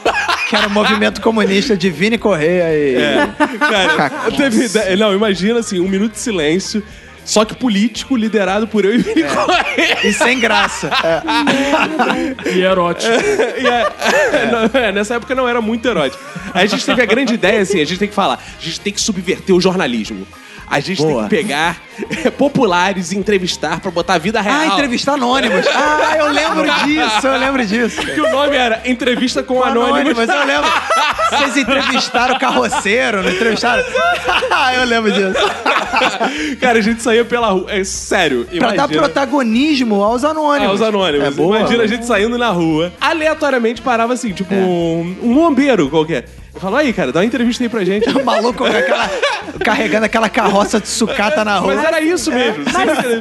Que era o movimento comunista de Vini Correia e. É. Cara, teve não, imagina assim, um minuto de silêncio, só que político liderado por eu e Vini Correia. E sem graça. É. E erótico. E é- não, é, nessa época não era muito erótico. Aí a gente teve a grande ideia, assim, a gente tem que falar, a gente tem que subverter o jornalismo. A gente Boa. tem que pegar é, populares e entrevistar pra botar a vida real. Ah, entrevista anônimos. Ah, eu lembro disso, eu lembro disso. Que o nome era Entrevista com Anônimos. Anônimos, eu lembro. Vocês entrevistaram o carroceiro, não entrevistaram? Ah, eu lembro disso. Cara, a gente saía pela rua. É sério, Pra imagina. dar protagonismo aos anônimos. Ah, os anônimos. É boa. Imagina a gente saindo na rua. Aleatoriamente parava assim, tipo um, um bombeiro qualquer. Eu falo, aí, cara, dá uma entrevista aí pra gente. O maluco com aquela, carregando aquela carroça de sucata na rua. Mas era isso mesmo. Mas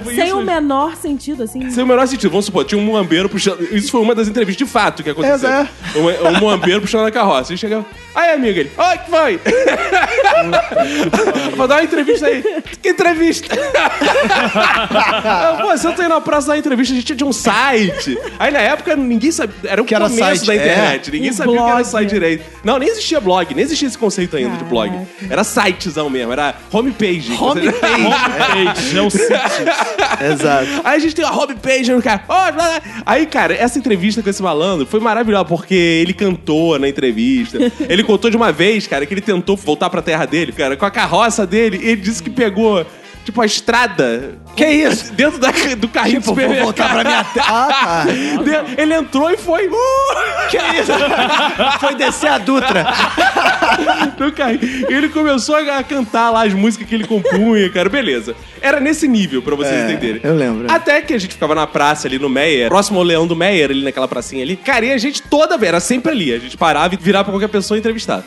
sem isso o mesmo. menor sentido, assim. Sem o menor sentido. Vamos supor, tinha um muambeiro puxando. Isso foi uma das entrevistas de fato que aconteceu. É, Um, um muambeiro puxando a carroça. E chegava. Aí, amigo, ele. Oi, que foi? Vou dar uma entrevista aí. Que entrevista? Eu, Pô, senta aí na praça uma entrevista, a gente tinha de um site. Aí na época ninguém sabia. Era o Que era começo site, da é. internet. Ninguém E sabia o que era site direito. Não, nem existia blog, nem existia esse conceito ainda de blog. Era sitezão mesmo, era homepage. Homepage. Page, é o sítio. Exato. Aí a gente tem uma homepage no cara. Aí, cara, essa entrevista com esse malandro foi maravilhosa, porque ele cantou na entrevista. ele contou de uma vez, cara, que ele tentou voltar pra terra dele, cara, com a carroça dele, e ele disse que pegou, tipo, a estrada. Que isso? Dentro da- do carrinho Tipo, do vou voltar pra minha terra. Ah, tá. Ele entrou e foi. Uh, Que isso? Foi descer a Dutra. no carrinho. E ele começou a cantar lá as músicas que ele compunha, cara. Beleza. Era nesse nível, pra vocês É, entenderem. eu lembro. Até que a gente ficava na praça ali no Meyer, próximo ao Leão do Meyer, ali naquela pracinha ali. Cara, e a gente toda vez, era sempre ali. A gente parava e virava pra qualquer pessoa e entrevistava.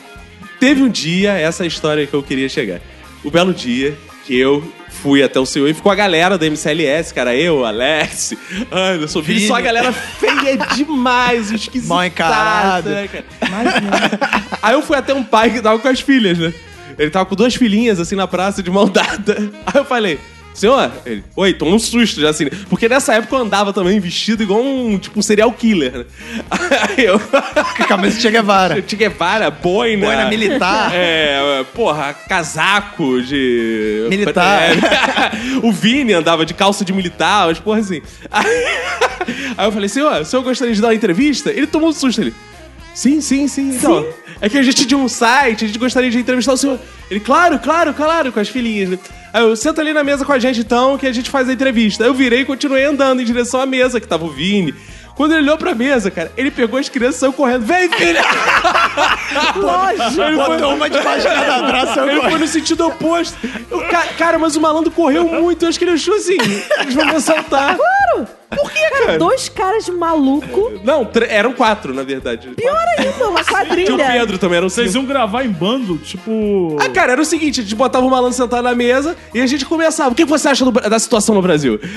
Teve um dia, essa é história que eu queria chegar. O belo dia que eu fui até o seu e ficou a galera da MCLS, cara. Eu, Alex, Anderson, Vini. Vini. Só a galera feia demais, esquisita. Mal encarado. né, cara? Aí eu fui até um pai que tava com as filhas, né? Ele tava com duas filhinhas, assim, na praça, de mão dada. Aí eu falei, senhor? Ele, oi, tomou um susto já, assim. né? Porque nessa época eu andava também vestido igual um, tipo, um serial killer, né? Aí eu... Camisa de Che Guevara. Che Guevara, boina. Boina militar. É, porra, casaco de... Militar. É, o Vini andava de calça de militar, umas porra assim. Aí, aí eu falei, senhor, o senhor gostaria de dar uma entrevista? Ele tomou um susto, ele... Sim, sim, sim. Então, é que a gente tinha um site, a gente gostaria de entrevistar o senhor. Ele, claro, claro, claro, com as filhinhas. né? Aí eu, senta ali na mesa com a gente então, que a gente faz a entrevista. Aí eu virei e continuei andando em direção à mesa, que tava o Vini. Quando ele olhou pra mesa, cara, ele pegou as crianças e saiu correndo. Vem, filha! Lógico. Ele foi- Botou uma debaixo de cada braço. eu ele foi no sentido oposto. O ca- cara, mas o malandro correu muito. Eu acho que ele achou assim. Eles vão me assaltar. Claro. Por que, cara? Dois caras de maluco. Não, tre- eram quatro, na verdade. Pior ainda, uma Tinha o quadrilha. Pedro também, eram Vocês seis. iam gravar em bando, tipo. Ah, cara, era o seguinte: a gente botava o malandro sentado na mesa e a gente começava. O que você acha do da situação no Brasil?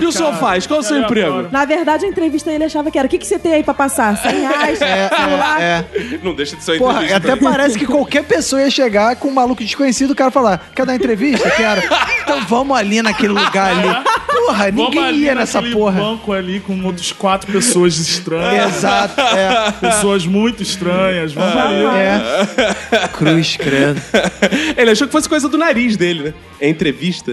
E o senhor faz? Qual é o seu emprego? Na verdade, a entrevista ele achava que era: o que, que você tem aí pra passar? 100 reais, celular. É. Não deixa de ser uma Porra, entrevista. até parece que qualquer pessoa ia chegar com um maluco desconhecido, o cara falar, quer dar entrevista? Quero. Então vamos ali naquele lugar ali. Porra, Vamos ninguém ali ia nessa naquele porra. banco ali com outros quatro pessoas estranhas. Exato, é. Pessoas muito estranhas. Vamos ali. É. Cruz, credo. Ele achou que fosse coisa do nariz dele, né? É entrevista.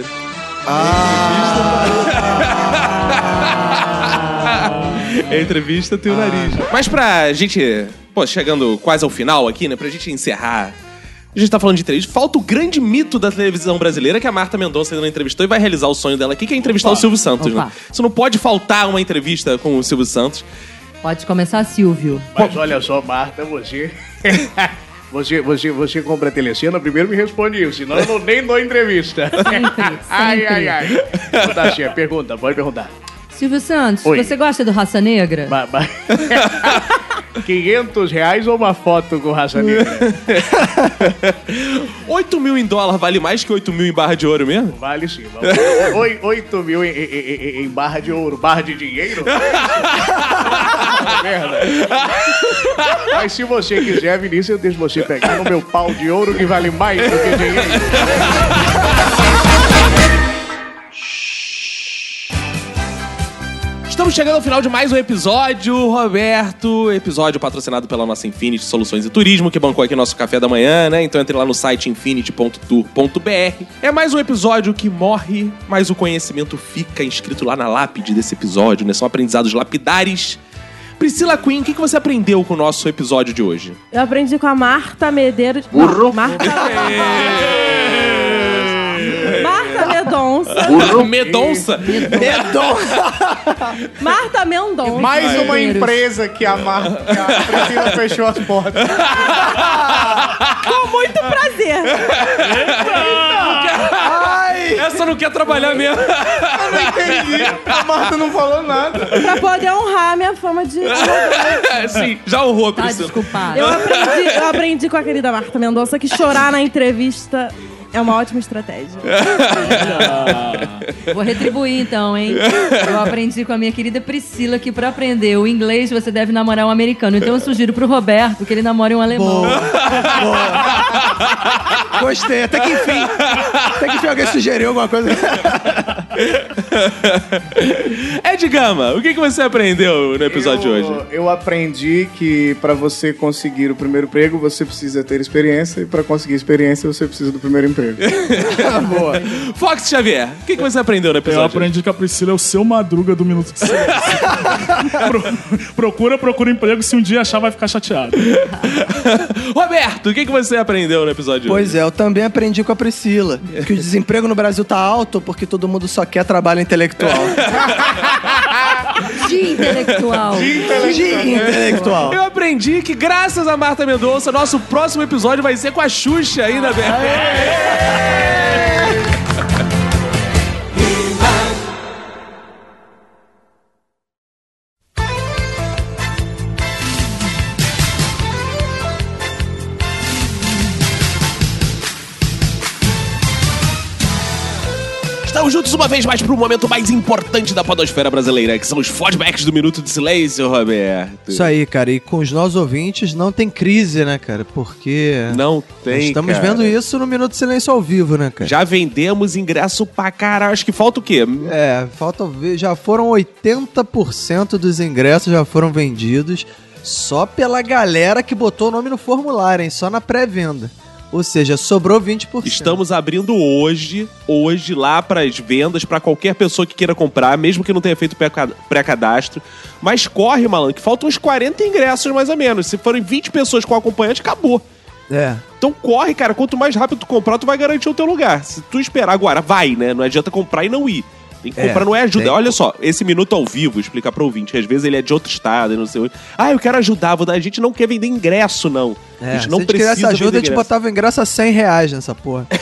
É entrevista tem o nariz. Mas pra gente, pô, chegando quase ao final aqui, né? Pra gente encerrar. A gente tá falando de entrevista. Falta o grande mito da televisão brasileira que a Marta Mendonça ainda não entrevistou e vai realizar o sonho dela aqui, que é entrevistar o Silvio Santos, Opa. né? Isso não pode faltar uma entrevista com o Silvio Santos. Pode começar, Silvio. Mas olha só, Marta, você. Você, você, você compra a telecena, primeiro me responde isso, senão eu não, nem dou entrevista. ai, sempre. ai, ai. Dacia, pergunta, pode perguntar. Silvio Santos, Oi. você gosta do Raça Negra? Ba- ba- 500 reais ou uma foto com raça negra? 8 mil em dólar vale mais que 8 mil em barra de ouro mesmo? Vale sim. Oi, 8 mil em, em- em- em barra de ouro, barra de dinheiro? Merda. Mas se você quiser, Vinícius, eu deixo você pegar no meu pau de ouro que vale mais do que dinheiro. Estamos chegando ao final de mais um episódio, Roberto. Episódio patrocinado pela nossa Infinity Soluções e Turismo, que bancou aqui nosso café da manhã, né? Então entre lá no site infinity.tour.br. É mais um episódio que morre, mas o conhecimento fica inscrito lá na lápide desse episódio, né? São aprendizados lapidares. Priscila Queen, o que que você aprendeu com o nosso episódio de hoje? Eu aprendi com a Marta Medeiros. Burro. Marta. Marta Medonça. Medonça! Marta Mendonça. Mais uma empresa que a, Mar... que a Priscila fechou as portas. Com muito prazer. Essa não quer trabalhar mesmo. Eu não entendi. A Marta não falou nada. pra poder honrar a minha fama de. Sim, já honrou, Tá Priscila. desculpado. Eu aprendi, eu aprendi com a querida Marta Mendonça que chorar na entrevista é uma ótima estratégia. Vou retribuir então, hein? Eu aprendi com a minha querida Priscila que pra aprender o inglês você deve namorar um americano. Então eu sugiro pro Roberto que ele namore um alemão. Gostei, até que enfim. Até que enfim alguém sugeriu alguma coisa. Ed Gama, o que, que você aprendeu no episódio de hoje? Eu, eu aprendi que pra você conseguir o primeiro emprego, você precisa ter experiência. E pra conseguir experiência, você precisa do primeiro emprego. Boa. Fox Xavier, o que, que você aprendeu no Eu episódio? aprendi que a Priscila é o seu madruga do Minuto de Silêncio. Pro- procura, procura emprego. Se um dia achar, vai ficar chateado. Roberto, o que, que você aprendeu no episódio de Pois hoje? é, eu também aprendi com a Priscila que o desemprego no Brasil tá alto porque todo mundo só quer trabalho intelectual. De intelectual. De intelectual. Eu aprendi que, graças a Marta Mendonça, nosso próximo episódio vai ser com a Xuxa ainda bem. Estamos juntos uma vez mais para o momento mais importante da podosfera brasileira, que são os feedbacks do Minuto de Silêncio, Roberto. Isso aí, cara. E com os nossos ouvintes não tem crise, né, cara? Porque Não tem, estamos cara. vendo isso no Minuto de Silêncio ao vivo, né, cara? Já vendemos ingresso pra caralho. Acho que falta o quê? É, falta ver. Já foram 80% dos ingressos já foram vendidos só pela galera que botou o nome no formulário, hein? Só na pré-venda. Ou seja, sobrou 20%. Estamos abrindo hoje, hoje lá para as vendas para qualquer pessoa que queira comprar, mesmo que não tenha feito pré- pré-cadastro. Mas corre, malandro, que faltam uns 40 ingressos mais ou menos. Se forem 20 pessoas com acompanhante, acabou. É. Então corre, cara. Quanto mais rápido tu comprar, tu vai garantir o teu lugar. Se tu esperar agora, vai, né? Não adianta comprar e não ir. Tem que É, comprar, não é ajuda. tem- Olha só, esse minuto ao vivo, explicar pro ouvinte. Às vezes ele é de outro estado e não sei. Ah, eu quero ajudar, vou dar. A gente não quer vender ingresso, não. É, a gente se não a gente quisesse precisa ajuda, a gente ingresso. botava ingresso a 100 reais nessa porra.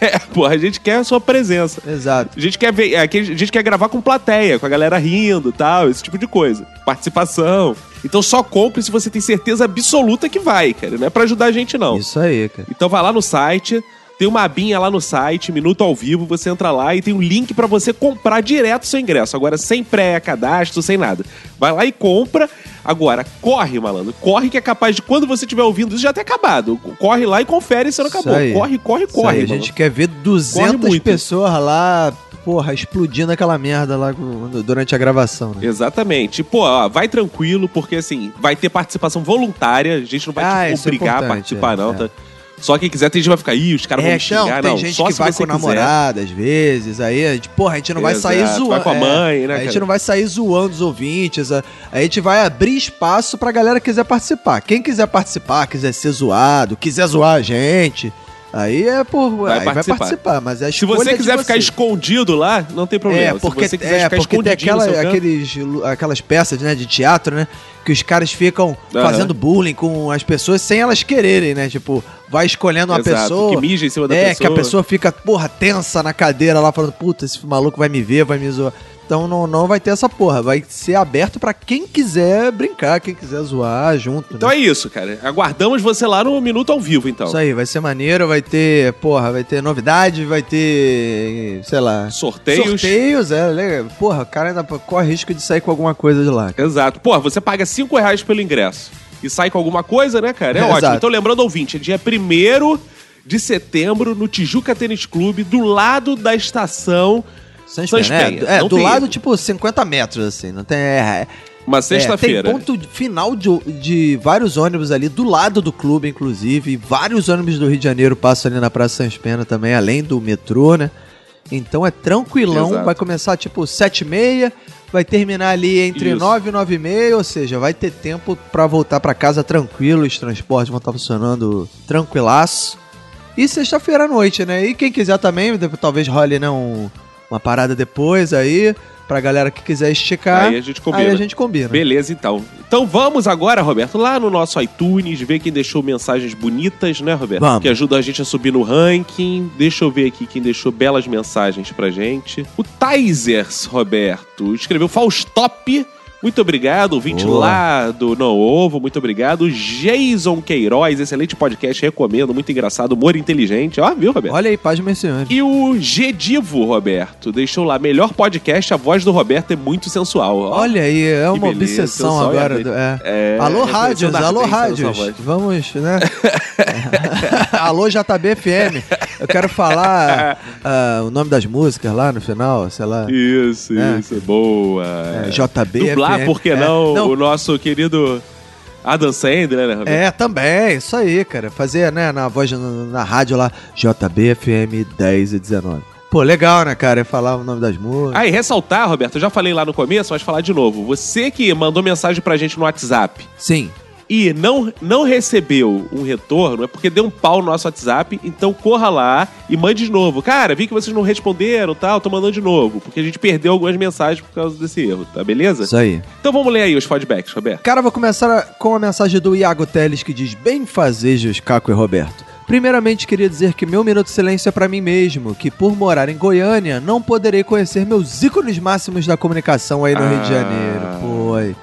É, porra, a gente quer a sua presença. Exato. A gente quer ver, é, que a gente quer gravar com plateia, com a galera rindo e tal, esse tipo de coisa. Participação. Então só compre se você tem certeza absoluta que vai, cara. Não é pra ajudar a gente, não. Isso aí, cara. Então vai lá no site tem uma abinha lá no site, Minuto ao Vivo, você entra lá e tem um link pra você comprar direto seu ingresso. Agora, sem pré-cadastro, sem nada. Vai lá e compra. Agora, corre, malandro. Corre que é capaz de, quando você estiver ouvindo isso, já ter acabado. Corre lá e confere se não acabou. Corre, corre, corre. a gente quer ver 200 muito. pessoas lá, porra, explodindo aquela merda lá durante a gravação, né? Exatamente. Pô, ó, vai tranquilo, porque assim, vai ter participação voluntária. A gente não vai Ah, te é obrigar a importante, participar, é, não, é. tá? Só quem quiser, tem gente vai ficar, ih, os caras vão me xingar. tem não, gente que vai com namorada, às vezes, aí, a gente, porra, a gente não vai sair Exato, zoando. vai com a mãe, é, né, A gente não vai sair zoando os ouvintes, a, a gente vai abrir espaço pra galera que quiser participar. Quem quiser participar, quiser ser zoado, quiser zoar a gente, aí é por. Vai aí participar. vai participar, mas é Se você quiser ficar vocês. escondido lá, não tem problema. É, porque, Se você é, ficar porque tem aquela, aqueles, aquelas peças né, de teatro, né? Que os caras ficam fazendo bullying com as pessoas sem elas quererem, né? Tipo, vai escolhendo uma Exato, pessoa. que mija em cima da é, pessoa. que a pessoa fica, porra, tensa na cadeira lá, falando, puta, esse maluco vai me ver, vai me zoar. Então não, não vai ter essa porra. Vai ser aberto pra quem quiser brincar, quem quiser zoar junto. Então né? é isso, cara. Aguardamos você lá no Minuto ao Vivo, então. Isso aí, vai ser maneiro, vai ter, porra, vai ter novidade, vai ter, sei lá... Sorteios. Sorteios, é, legal. Porra, o cara ainda corre risco de sair com alguma coisa de lá. Exato. Pô, você paga 5 reais pelo ingresso e sai com alguma coisa, né, cara? É, É, ótimo. exato. Então, lembrando, ouvinte, é dia 1 de setembro no Tijuca Tênis Clube, do lado da estação Sans Sans Penha, Penha. É, é do tem lado, erro. tipo, 50 metros, assim. Não tem. É, Uma é, sexta-feira. tem ponto final de, de vários ônibus ali, do lado do clube, inclusive. E vários ônibus do Rio de Janeiro passam ali na Praça Sans Pena também, além do metrô, né? Então é tranquilão, Exato. vai começar tipo 7 e meia, vai terminar ali entre Isso. 9 e 9 e meia, ou seja, vai ter tempo pra voltar pra casa tranquilo, os transportes vão estar funcionando tranquilaço. E sexta-feira à noite, né? E quem quiser também, talvez role né, um- uma parada depois aí, pra galera que quiser esticar. Aí a gente combina. Aí a gente combina. Beleza, então. Então vamos agora, Roberto, lá no nosso iTunes, ver quem deixou mensagens bonitas, né, Roberto? Vamos. Que ajudam a gente a subir no ranking. Deixa eu ver aqui quem deixou belas mensagens pra gente. O Taisers, Roberto, escreveu Faustop. Muito obrigado, ouvinte Boa. lá do Não Ovo, muito obrigado. Jason Queiroz, excelente podcast, recomendo, muito engraçado, humor inteligente. Ó, viu, Roberto? Olha aí, paz mencionante. E o Gedivo, Roberto, deixou lá, melhor podcast, a voz do Roberto é muito sensual. Ó, Olha aí, é uma beleza, obsessão agora. é. É, alô, rádios, alô, rádios. Vamos, né? alô, JBFM. Eu quero falar ah, o nome das músicas lá no final, sei lá. Isso, É. isso, boa. É, JB, FM. por que É, não, não. o nosso querido Adam Sandler, né, Roberto? É, também, isso aí, cara. Fazer, né, na voz, na, na rádio lá, JBFM 10 e 19. Pô, legal, né, cara? Falar o nome das músicas. Ah, e ressaltar, Roberto, eu já falei lá no começo, mas falar de novo. Você que mandou mensagem pra gente no WhatsApp Sim. E não, não recebeu um retorno, é porque deu um pau no nosso WhatsApp, então corra lá e mande de novo. Cara, vi que vocês não responderam tal, tô mandando de novo, porque a gente perdeu algumas mensagens por causa desse erro, tá beleza? Isso aí. Então vamos ler aí os feedbacks, Roberto. Cara, vou começar com a mensagem do Iago Teles que diz: Bem fazejos, Caco e Roberto. Primeiramente, queria dizer que meu minuto de silêncio é pra mim mesmo, que por morar em Goiânia, não poderei conhecer meus ícones máximos da comunicação aí no Rio de Ah. Janeiro. Foi.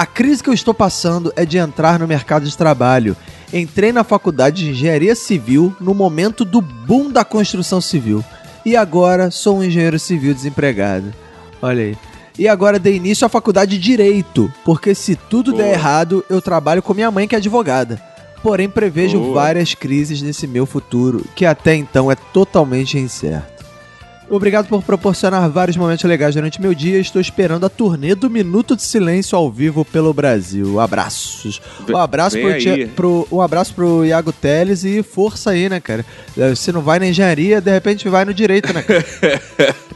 A crise que eu estou passando é de entrar no mercado de trabalho. Entrei na faculdade de engenharia civil no momento do boom da construção civil. E agora sou um engenheiro civil desempregado. Olha aí. E agora dei início à faculdade de Direito, porque se tudo Boa. der errado, eu trabalho com minha mãe que é advogada. Porém, prevejo Boa. várias crises nesse meu futuro, que até então é totalmente incerto. Obrigado por proporcionar vários momentos legais durante meu dia. Estou esperando a turnê do Minuto de Silêncio ao vivo pelo Brasil. Abraços. Um abraço, pro. Tia- pro- um abraço pro Iago Teles e força aí, né, cara? Eh, Se não vai na engenharia, de repente vai no direito, né, cara?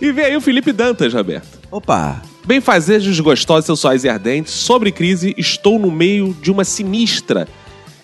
E vem aí o Felipe Dantas, Roberto. Opa! Bem fazejos, gostosos, sensuais e ardentes. Sobre crise, estou no meio de uma sinistra.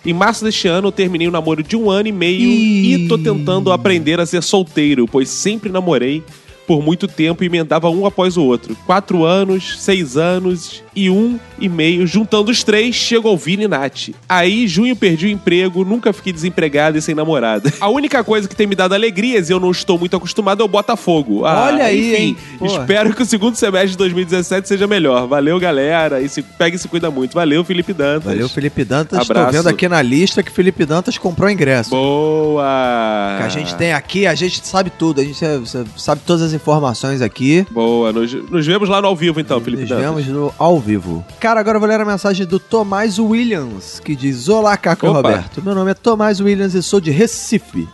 Em março deste ano, eu terminei um namoro de um ano e meio Ih. e tô tentando aprender a ser solteiro, pois sempre namorei por muito tempo e emendava um após o outro. Quatro anos, seis anos e um e meio. Juntando os três, chego ao Vini e Nath. Aí, junho, perdi o emprego, nunca fiquei desempregado e sem namorada. A única coisa que tem me dado alegrias e eu não estou muito acostumado é o Botafogo. Ah, Olha aí, enfim, hein? Espero que o segundo semestre de 2017 seja melhor. Valeu, galera. E se pega e se cuida muito. Valeu, Felipe Dantas. Valeu, Felipe Dantas. Tô Abraço. vendo aqui na lista que Felipe Dantas comprou ingresso. Boa! Que a gente tem aqui, a gente sabe tudo, a gente é- sabe todas as informações aqui. Boa. Nos, nos vemos lá no ao vivo, então, Felipe Nos Dantas. vemos no ao vivo. Cara, agora eu vou ler a mensagem do Tomás Williams, que diz: Olá, Caco e. Roberto. Meu nome é Tomás Williams e sou de Recife.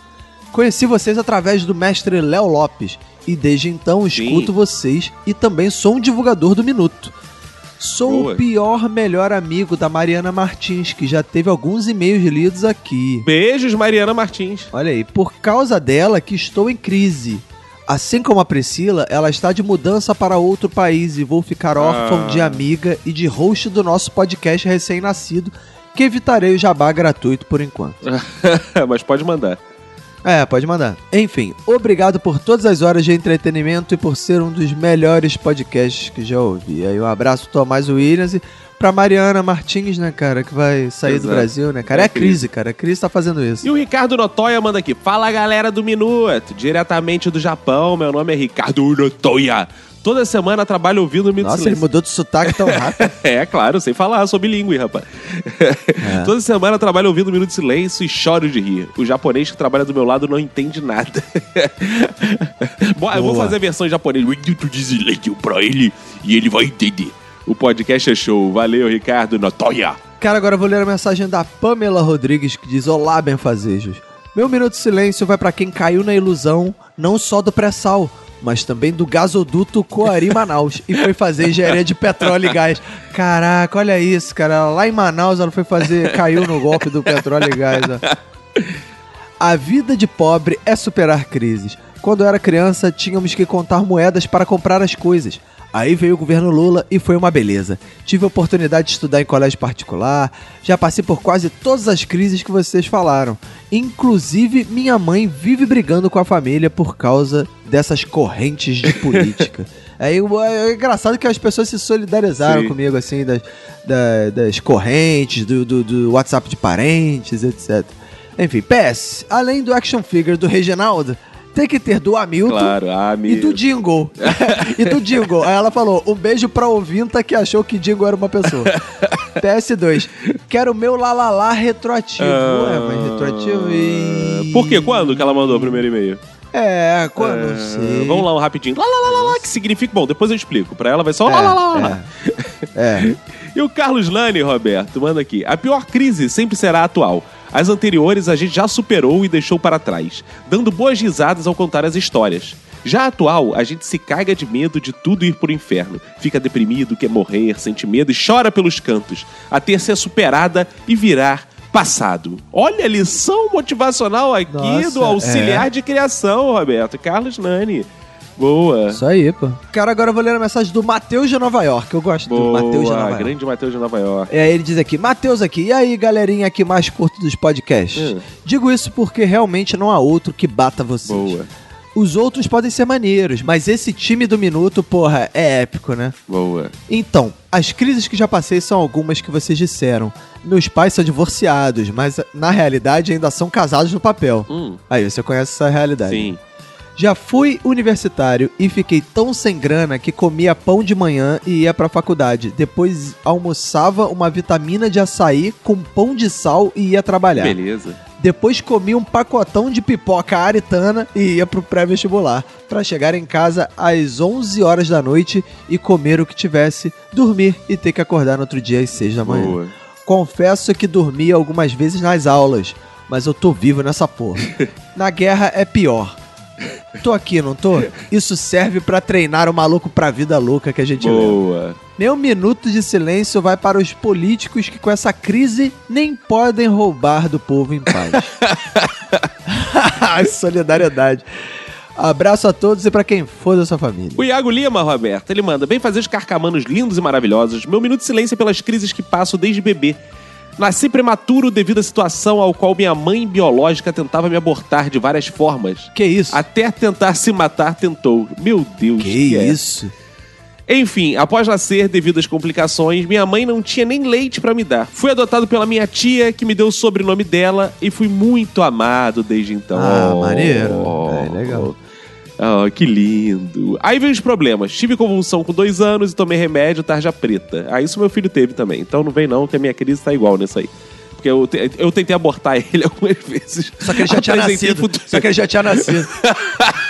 Conheci vocês através do mestre Léo Lopes e desde então escuto vocês e também sou um divulgador do Minuto. Sou Boa. o pior melhor amigo da Mariana Martins, que já teve alguns e-mails lidos aqui. Beijos, Mariana Martins. Olha aí, por causa dela que estou em crise. Assim como a Priscila, ela está de mudança para outro país e vou ficar órfão Ah. de amiga e de host do nosso podcast recém-nascido, que evitarei o jabá gratuito por enquanto. Mas pode mandar. É, pode mandar. Enfim, obrigado por todas as horas de entretenimento e por ser um dos melhores podcasts que já ouvi. Aí um abraço Tomás Williams e pra Mariana Martins, né, cara, que vai sair do Exato. Brasil, né, cara? É É a crise, cara. A crise tá fazendo isso. E o Ricardo Notoya manda aqui. Fala galera do Minuto, diretamente do Japão. Meu nome é Ricardo Notoya. Toda semana trabalho ouvindo o Minuto Nossa, ele Silêncio. mudou de sotaque tão rápido. É, claro, sem falar, sou bilíngue, rapaz. É. Toda semana trabalho ouvindo um Minuto de Silêncio e choro de rir. O japonês que trabalha do meu lado não entende nada. Bom, eu vou fazer a versão em japonês. Minuto de Silêncio pra ele e ele vai entender. O podcast é show. Valeu, Ricardo Notoya. Cara, agora eu vou ler a mensagem da Pamela Rodrigues que diz: Olá, benfazejos. Meu minuto de silêncio vai pra quem caiu na ilusão não só do pré-sal, mas também do gasoduto Coari Manaus e foi fazer engenharia de petróleo e gás. Caraca, olha isso, cara. Lá em Manaus ela foi fazer, caiu no golpe do petróleo e gás. ó. A vida de pobre é superar crises. Quando eu era criança, tínhamos que contar moedas para comprar as coisas. Aí veio o governo Lula e foi uma beleza. Tive a oportunidade de estudar em colégio particular, já passei por quase todas as crises que vocês falaram. Inclusive, minha mãe vive brigando com a família por causa dessas correntes de política. Aí é engraçado que as pessoas se solidarizaram Sim. comigo, assim, das, da- das correntes, do, do- do WhatsApp de parentes, etc. Enfim, PS, além do action figure do Reginaldo, tem que ter do Hamilton Claro, ah, e do Jingle. e do Jingle. Aí ela falou: um beijo pra ouvinta que achou que Jingle era uma pessoa. PS2. Quero o meu lalala retroativo. Ué, mas retroativo e. Por quê? Quando que ela mandou o primeiro e-mail? É, quando É, sei. Vamos lá, um rapidinho. Lá, lá, lá, lá, lá, que significa... Bom, depois eu explico. Pra ela vai só lá, lá, lá, lá, lá. É. E o Carlos Lani, Roberto, manda aqui. A pior crise sempre será atual. As anteriores a gente já superou e deixou para trás, dando boas risadas ao contar as histórias. Já a atual, a gente se caga de medo de tudo ir pro inferno. Fica deprimido, quer morrer, sente medo e chora pelos cantos, até ser superada e virar passado. Olha a lição motivacional aqui Nossa, do auxiliar é. de criação, Roberto. Carlos Nani. Boa. Isso aí, pô. Cara, agora eu vou ler a mensagem do Matheus de Nova York. Eu gosto do Matheus de Nova Boa. York. Grande Matheus de Nova York. É, ele diz aqui, Matheus aqui, e aí galerinha que mais curto dos podcasts? Hum. Digo isso porque realmente não há outro que bata vocês. Boa. Os outros podem ser maneiros, mas esse time do minuto, porra, é épico, né? Boa. Então, as crises que já passei são algumas que vocês disseram. Meus pais são divorciados, mas na realidade ainda são casados no papel. Hum, Aí, você conhece essa realidade. sim. Já fui universitário e fiquei tão sem grana que comia pão de manhã e ia pra faculdade. Depois almoçava uma vitamina de açaí com pão de sal e ia trabalhar. Beleza. Depois comia um pacotão de pipoca aritana e ia pro pré-vestibular, pra chegar em casa às 11 horas da noite e comer o que tivesse, dormir e ter que acordar no outro dia às 6 da manhã. Boa. Confesso que dormi algumas vezes nas aulas, mas eu tô vivo nessa porra. Na guerra é pior. Tô aqui, não tô? Isso serve pra treinar o maluco pra vida louca que a gente leva. Boa. Meu minuto de silêncio vai para os políticos que com essa crise nem podem roubar do povo em paz. Solidariedade. Abraço a todos e pra quem for da sua família. O Iago Lima, Roberto, ele manda: Bem fazer os carcamanos lindos e maravilhosos. Meu minuto de silêncio é pelas crises que passo desde bebê. Nasci prematuro devido à situação ao qual minha mãe biológica tentava me abortar de várias formas. Que isso? Até tentar se matar tentou. Meu Deus. Que é? isso? Enfim, após nascer, devido às complicações, minha mãe não tinha nem leite pra me dar. Fui adotado pela minha tia, que me deu o sobrenome dela, e fui muito amado desde então. Ah, Oh. maneiro. É, legal. Ah, que lindo. Aí veio os problemas. Tive convulsão com dois anos e tomei remédio tarja preta. Ah, isso meu filho teve também. Então não vem não, que a minha crise tá igual nisso aí. Porque eu, te- eu tentei abortar ele algumas vezes. Só que ele já tinha nascido. Só que ele já tinha nascido.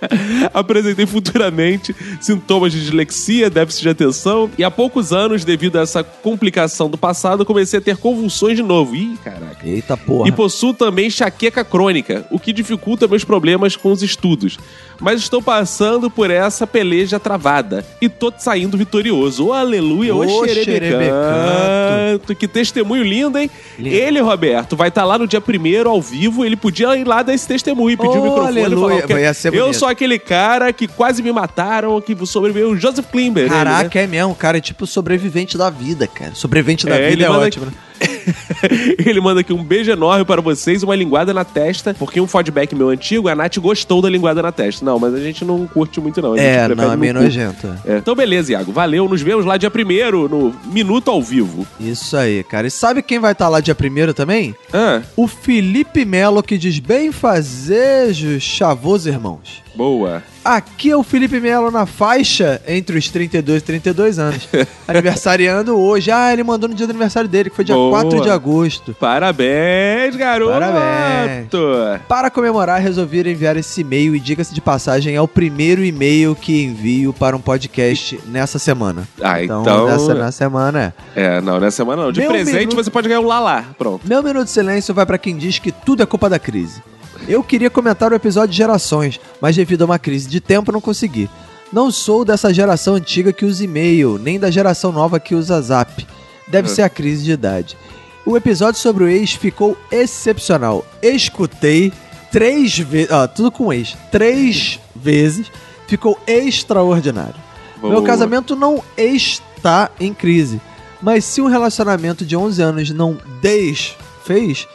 Apresentei futuramente sintomas de dislexia, déficit de atenção, e há poucos anos, devido a essa complicação do passado, comecei a ter convulsões de novo. Ih, caraca. Eita porra. E possuo também enxaqueca crônica, o que dificulta meus problemas com os estudos. Mas estou passando por essa peleja travada e tô saindo vitorioso. Ô, aleluia, ô, Ô, xerebecanto. Que testemunho lindo, hein? Lindo. Ele, Roberto, vai estar lá no dia primeiro, ao vivo. Ele podia ir lá dar esse testemunho, pedir Ô, o microfone e aleluia, falar. porque ia ser Eu bonito. sou aquele cara que quase me mataram, que sobreviveu o Joseph Klimber. ele, né? Caraca, é mesmo, cara. É tipo sobrevivente da vida, cara. Sobrevivente da É, ele vida é manda- ótimo, né? Ele manda aqui um beijo enorme para vocês, uma linguada na testa, porque um feedback meu antigo, a Nath gostou da linguada na testa. Não, mas a gente não curte muito, não. É, prefere não, é meio nojento. É. Então, beleza, Iago. Valeu. Nos vemos lá dia primeiro no Minuto ao Vivo. Isso aí, cara. E sabe quem vai estar lá dia primeiro também? Ah, O Felipe Melo, que diz bem fazejos, chavoso irmãos. boa. Aqui é o Felipe Melo na faixa entre os 32 e 32 anos. Aniversariando hoje. Ah, ele mandou no dia do aniversário dele, que foi dia Boa. 4 de agosto. Parabéns, garoto! Parabéns. Para comemorar, resolvi enviar esse e-mail e diga-se de passagem, é o primeiro e-mail que envio para um podcast nessa semana. Ah, então- Nessa, na semana é. É, não, nessa semana não. De Meu presente minuto- você pode ganhar um Lalá. Pronto. Meu minuto de silêncio vai para quem diz que tudo é culpa da crise. Eu queria comentar o episódio de gerações, mas devido a uma crise de tempo não consegui. Não sou dessa geração antiga que usa e-mail, nem da geração nova que usa zap. Deve É. ser a crise de idade. O episódio sobre o ex ficou excepcional. Escutei três vezes. Ó, tudo com ex. Três vezes. Ficou extraordinário. Meu Boa. casamento não está em crise. Mas se um relacionamento de 11 anos não desfez,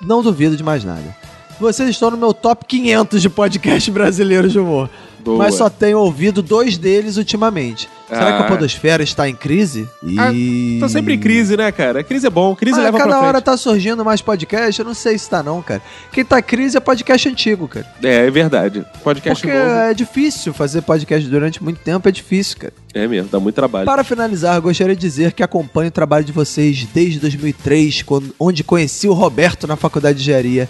não duvido de mais nada. Vocês estão no meu top 500 de podcast brasileiros de humor. Boa. Mas só tenho ouvido dois deles ultimamente. Será Ah. que a podosfera está em crise? Ah, E... Tá sempre em crise, né, cara? Crise é bom, crise Mas leva cada pra frente. hora tá surgindo mais podcast, eu não sei se tá não, cara. Quem tá em crise é podcast antigo, cara. É, é verdade. Podcast Porque novo. é difícil fazer podcast durante muito tempo, é difícil, cara. É mesmo, dá muito trabalho. Para finalizar, gostaria de dizer que acompanho o trabalho de vocês desde 2003, quando, onde conheci o Roberto na faculdade de engenharia.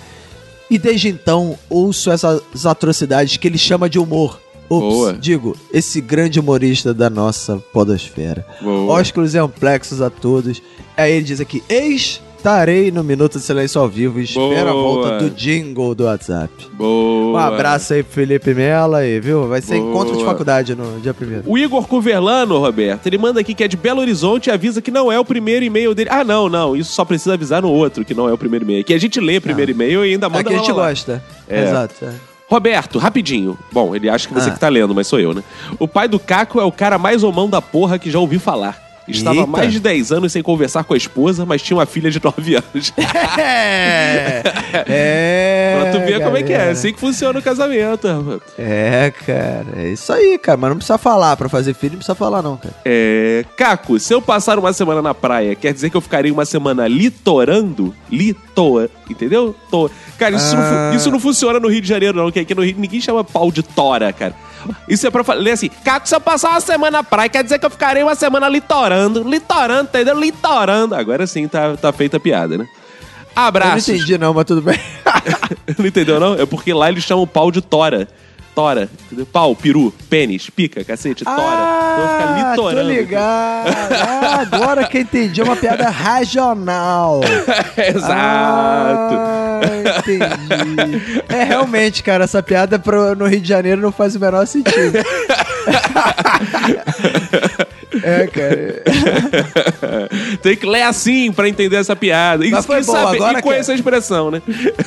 E desde então ouço essas atrocidades que ele chama de humor. Ops, Boa. digo, esse grande humorista da nossa podosfera. Boa. Ósculos e amplexos a todos. Aí ele diz aqui, estarei no Minuto de Silêncio ao vivo e espero a volta do jingle do WhatsApp. Boa. Um abraço aí pro Felipe Mela aí, viu? Vai ser Boa. encontro de faculdade no dia primeiro. O Igor Cuverlano, Roberto, ele manda aqui que é de Belo Horizonte e avisa que não é o primeiro e-mail dele. Ah, não, não. Isso só precisa avisar no outro que não é o primeiro e-mail. Que a gente lê primeiro e-mail e ainda manda Aqui a lá, gente lá, lá. gosta. É. Exato. é. Roberto, rapidinho. Bom, ele acha que você Ah. que tá lendo, mas sou eu, né? O pai do Caco é o cara mais homão da porra que já ouvi falar. Estava há Eita. mais de 10 anos sem conversar com a esposa, mas tinha uma filha de 9 anos. É. é. pra tu ver como é que é. galera. Assim que funciona o casamento. rapaz. É, cara. É isso aí, cara. Mas não precisa falar. Pra fazer filho, não precisa falar, não, cara. É. Caco, se eu passar uma semana na praia, quer dizer que eu ficarei uma semana litorando? Litor. Entendeu? To- Cara, isso, não, Ah. fu- isso não funciona no Rio de Janeiro, não. Que aqui no Rio ninguém chama pau de tora, cara. Isso é pra ler assim: Caco, se eu passar uma semana na praia, quer dizer que eu ficarei uma semana litorando. Litorando, entendeu? Litorando. Agora sim tá, tá feita a piada, né? Eu Abraços. não entendi, não, mas tudo bem. Não entendeu, não? É porque lá eles chamam pau de tora. Tora. Entendeu? Pau, peru, pênis, pica, cacete, tora. então fica Ah, tô litorando. ligado. Ah, agora que eu entendi. É uma piada regional. Exato. Ah, entendi. É, realmente, cara, essa piada pro- no Rio de Janeiro não faz o menor sentido. é, cara. Tem que ler assim pra entender essa piada. E, Mas foi bom, saber- agora e conhecer a expressão, né?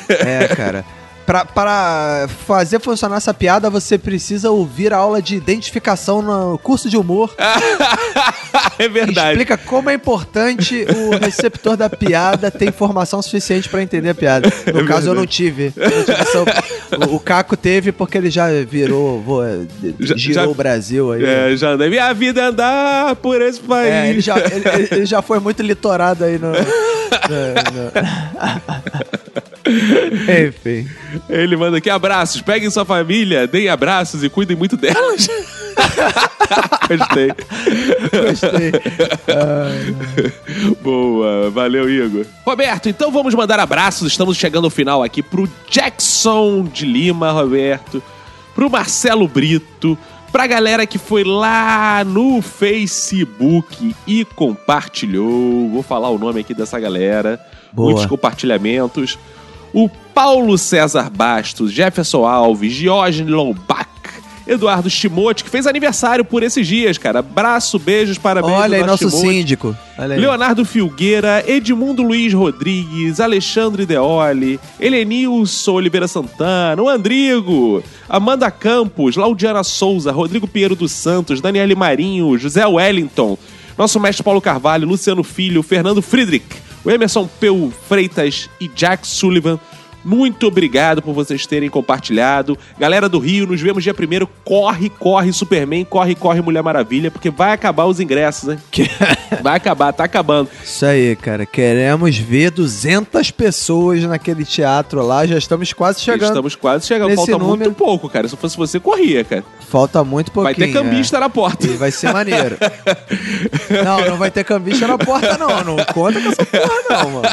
É, cara. Para fazer funcionar essa piada, você precisa ouvir a aula de identificação no curso de humor. É verdade. Explica como é importante o receptor da piada ter informação suficiente pra entender a piada. No É caso, eu verdade. não tive. Eu não tive o, o Caco teve porque ele já virou, vo- Já- girou já- o Brasil aí. É, já andei. Minha vida é andar por esse país. É, ele já, ele- ele já foi muito litorado aí no. no- no- Enfim. Ele manda aqui abraços. Peguem sua família, deem abraços e cuidem muito delas. Gostei. Gostei. Boa, valeu, Igor. Roberto, então vamos mandar abraços. Estamos chegando ao final aqui pro Jackson de Lima, Roberto. Pro Marcelo Brito. Pra galera que foi lá no Facebook e compartilhou. Vou falar o nome aqui dessa galera. Boa. Muitos compartilhamentos. O Paulo César Bastos, Jefferson Alves, Diógenes Lombach, Eduardo Timote, que fez aniversário por esses dias, cara. Abraço, beijos, parabéns. Olha aí, nosso Timote. síndico. Leonardo Filgueira, Edmundo Luiz Rodrigues, Alexandre Deoli, Helenilson Oliveira Santana, o Andrigo, Amanda Campos, Laudiana Souza, Rodrigo Pinheiro dos Santos, Daniele Marinho, José Wellington, nosso mestre Paulo Carvalho, Luciano Filho, Fernando Friedrich, o Emerson Peu Freitas e Jack Sullivan. Muito obrigado por vocês terem compartilhado. Galera do Rio, nos vemos dia primeiro. Corre, corre, Superman, corre, corre, Mulher Maravilha, porque vai acabar os ingressos, né? Vai acabar, tá acabando. Isso aí, cara. Queremos ver 200 pessoas naquele teatro lá. Já estamos quase chegando. Estamos quase chegando. nesse Falta número. muito pouco, cara. Se fosse você, corria, cara. Falta muito pouquinho. Vai ter cambista é. na porta. E vai ser maneiro. não, não vai ter cambista na porta, não. Não conta com essa porra, não, mano.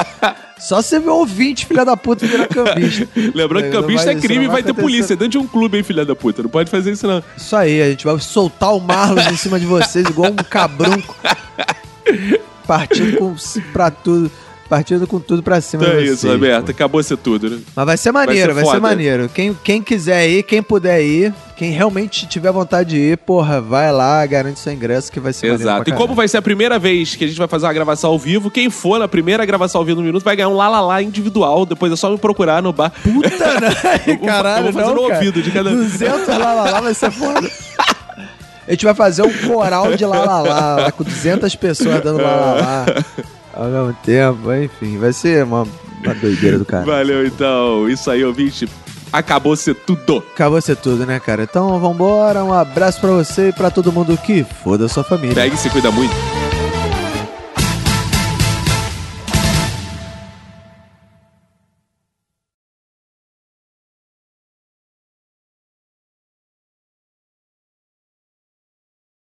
Só se ver ouvinte, filha da puta, virar cambista. Lembrando que cambista vai- é crime e não vai ter polícia. Dentro de um clube, hein, filha da puta. Não pode fazer isso, não. Isso aí, a gente vai soltar o Marlos em cima de vocês, igual um cabrunco. Partindo com, pra tudo. Partindo com tudo pra cima Então é vocês. isso, Roberto. Acabou ser tudo, né? Mas vai ser maneiro, vai ser, foda. maneiro. Quem, quem quiser ir, quem puder ir, quem realmente tiver vontade de ir, porra, vai lá, garante seu ingresso que vai ser. Exato. E como vai ser a primeira vez que a gente vai fazer uma gravação ao vivo, quem for na primeira gravação ao vivo no minuto vai ganhar um lá lá lá individual. Depois é só me procurar no bar. Puta, né? Caralho, eu vou fazer não, no cara. ouvido de cada 200 lá, lá, lá vai ser foda. A gente vai fazer um coral de lá, lá, lá, com 200 pessoas dando lá, lá, lá. Ao mesmo tempo, enfim, vai ser uma, uma doideira do cara. Valeu, então. Isso aí, ouvinte. Acabou ser tudo. Acabou ser tudo, né, cara? Então vambora, um abraço pra você e pra todo mundo que foda a sua família. Pega e se cuida muito.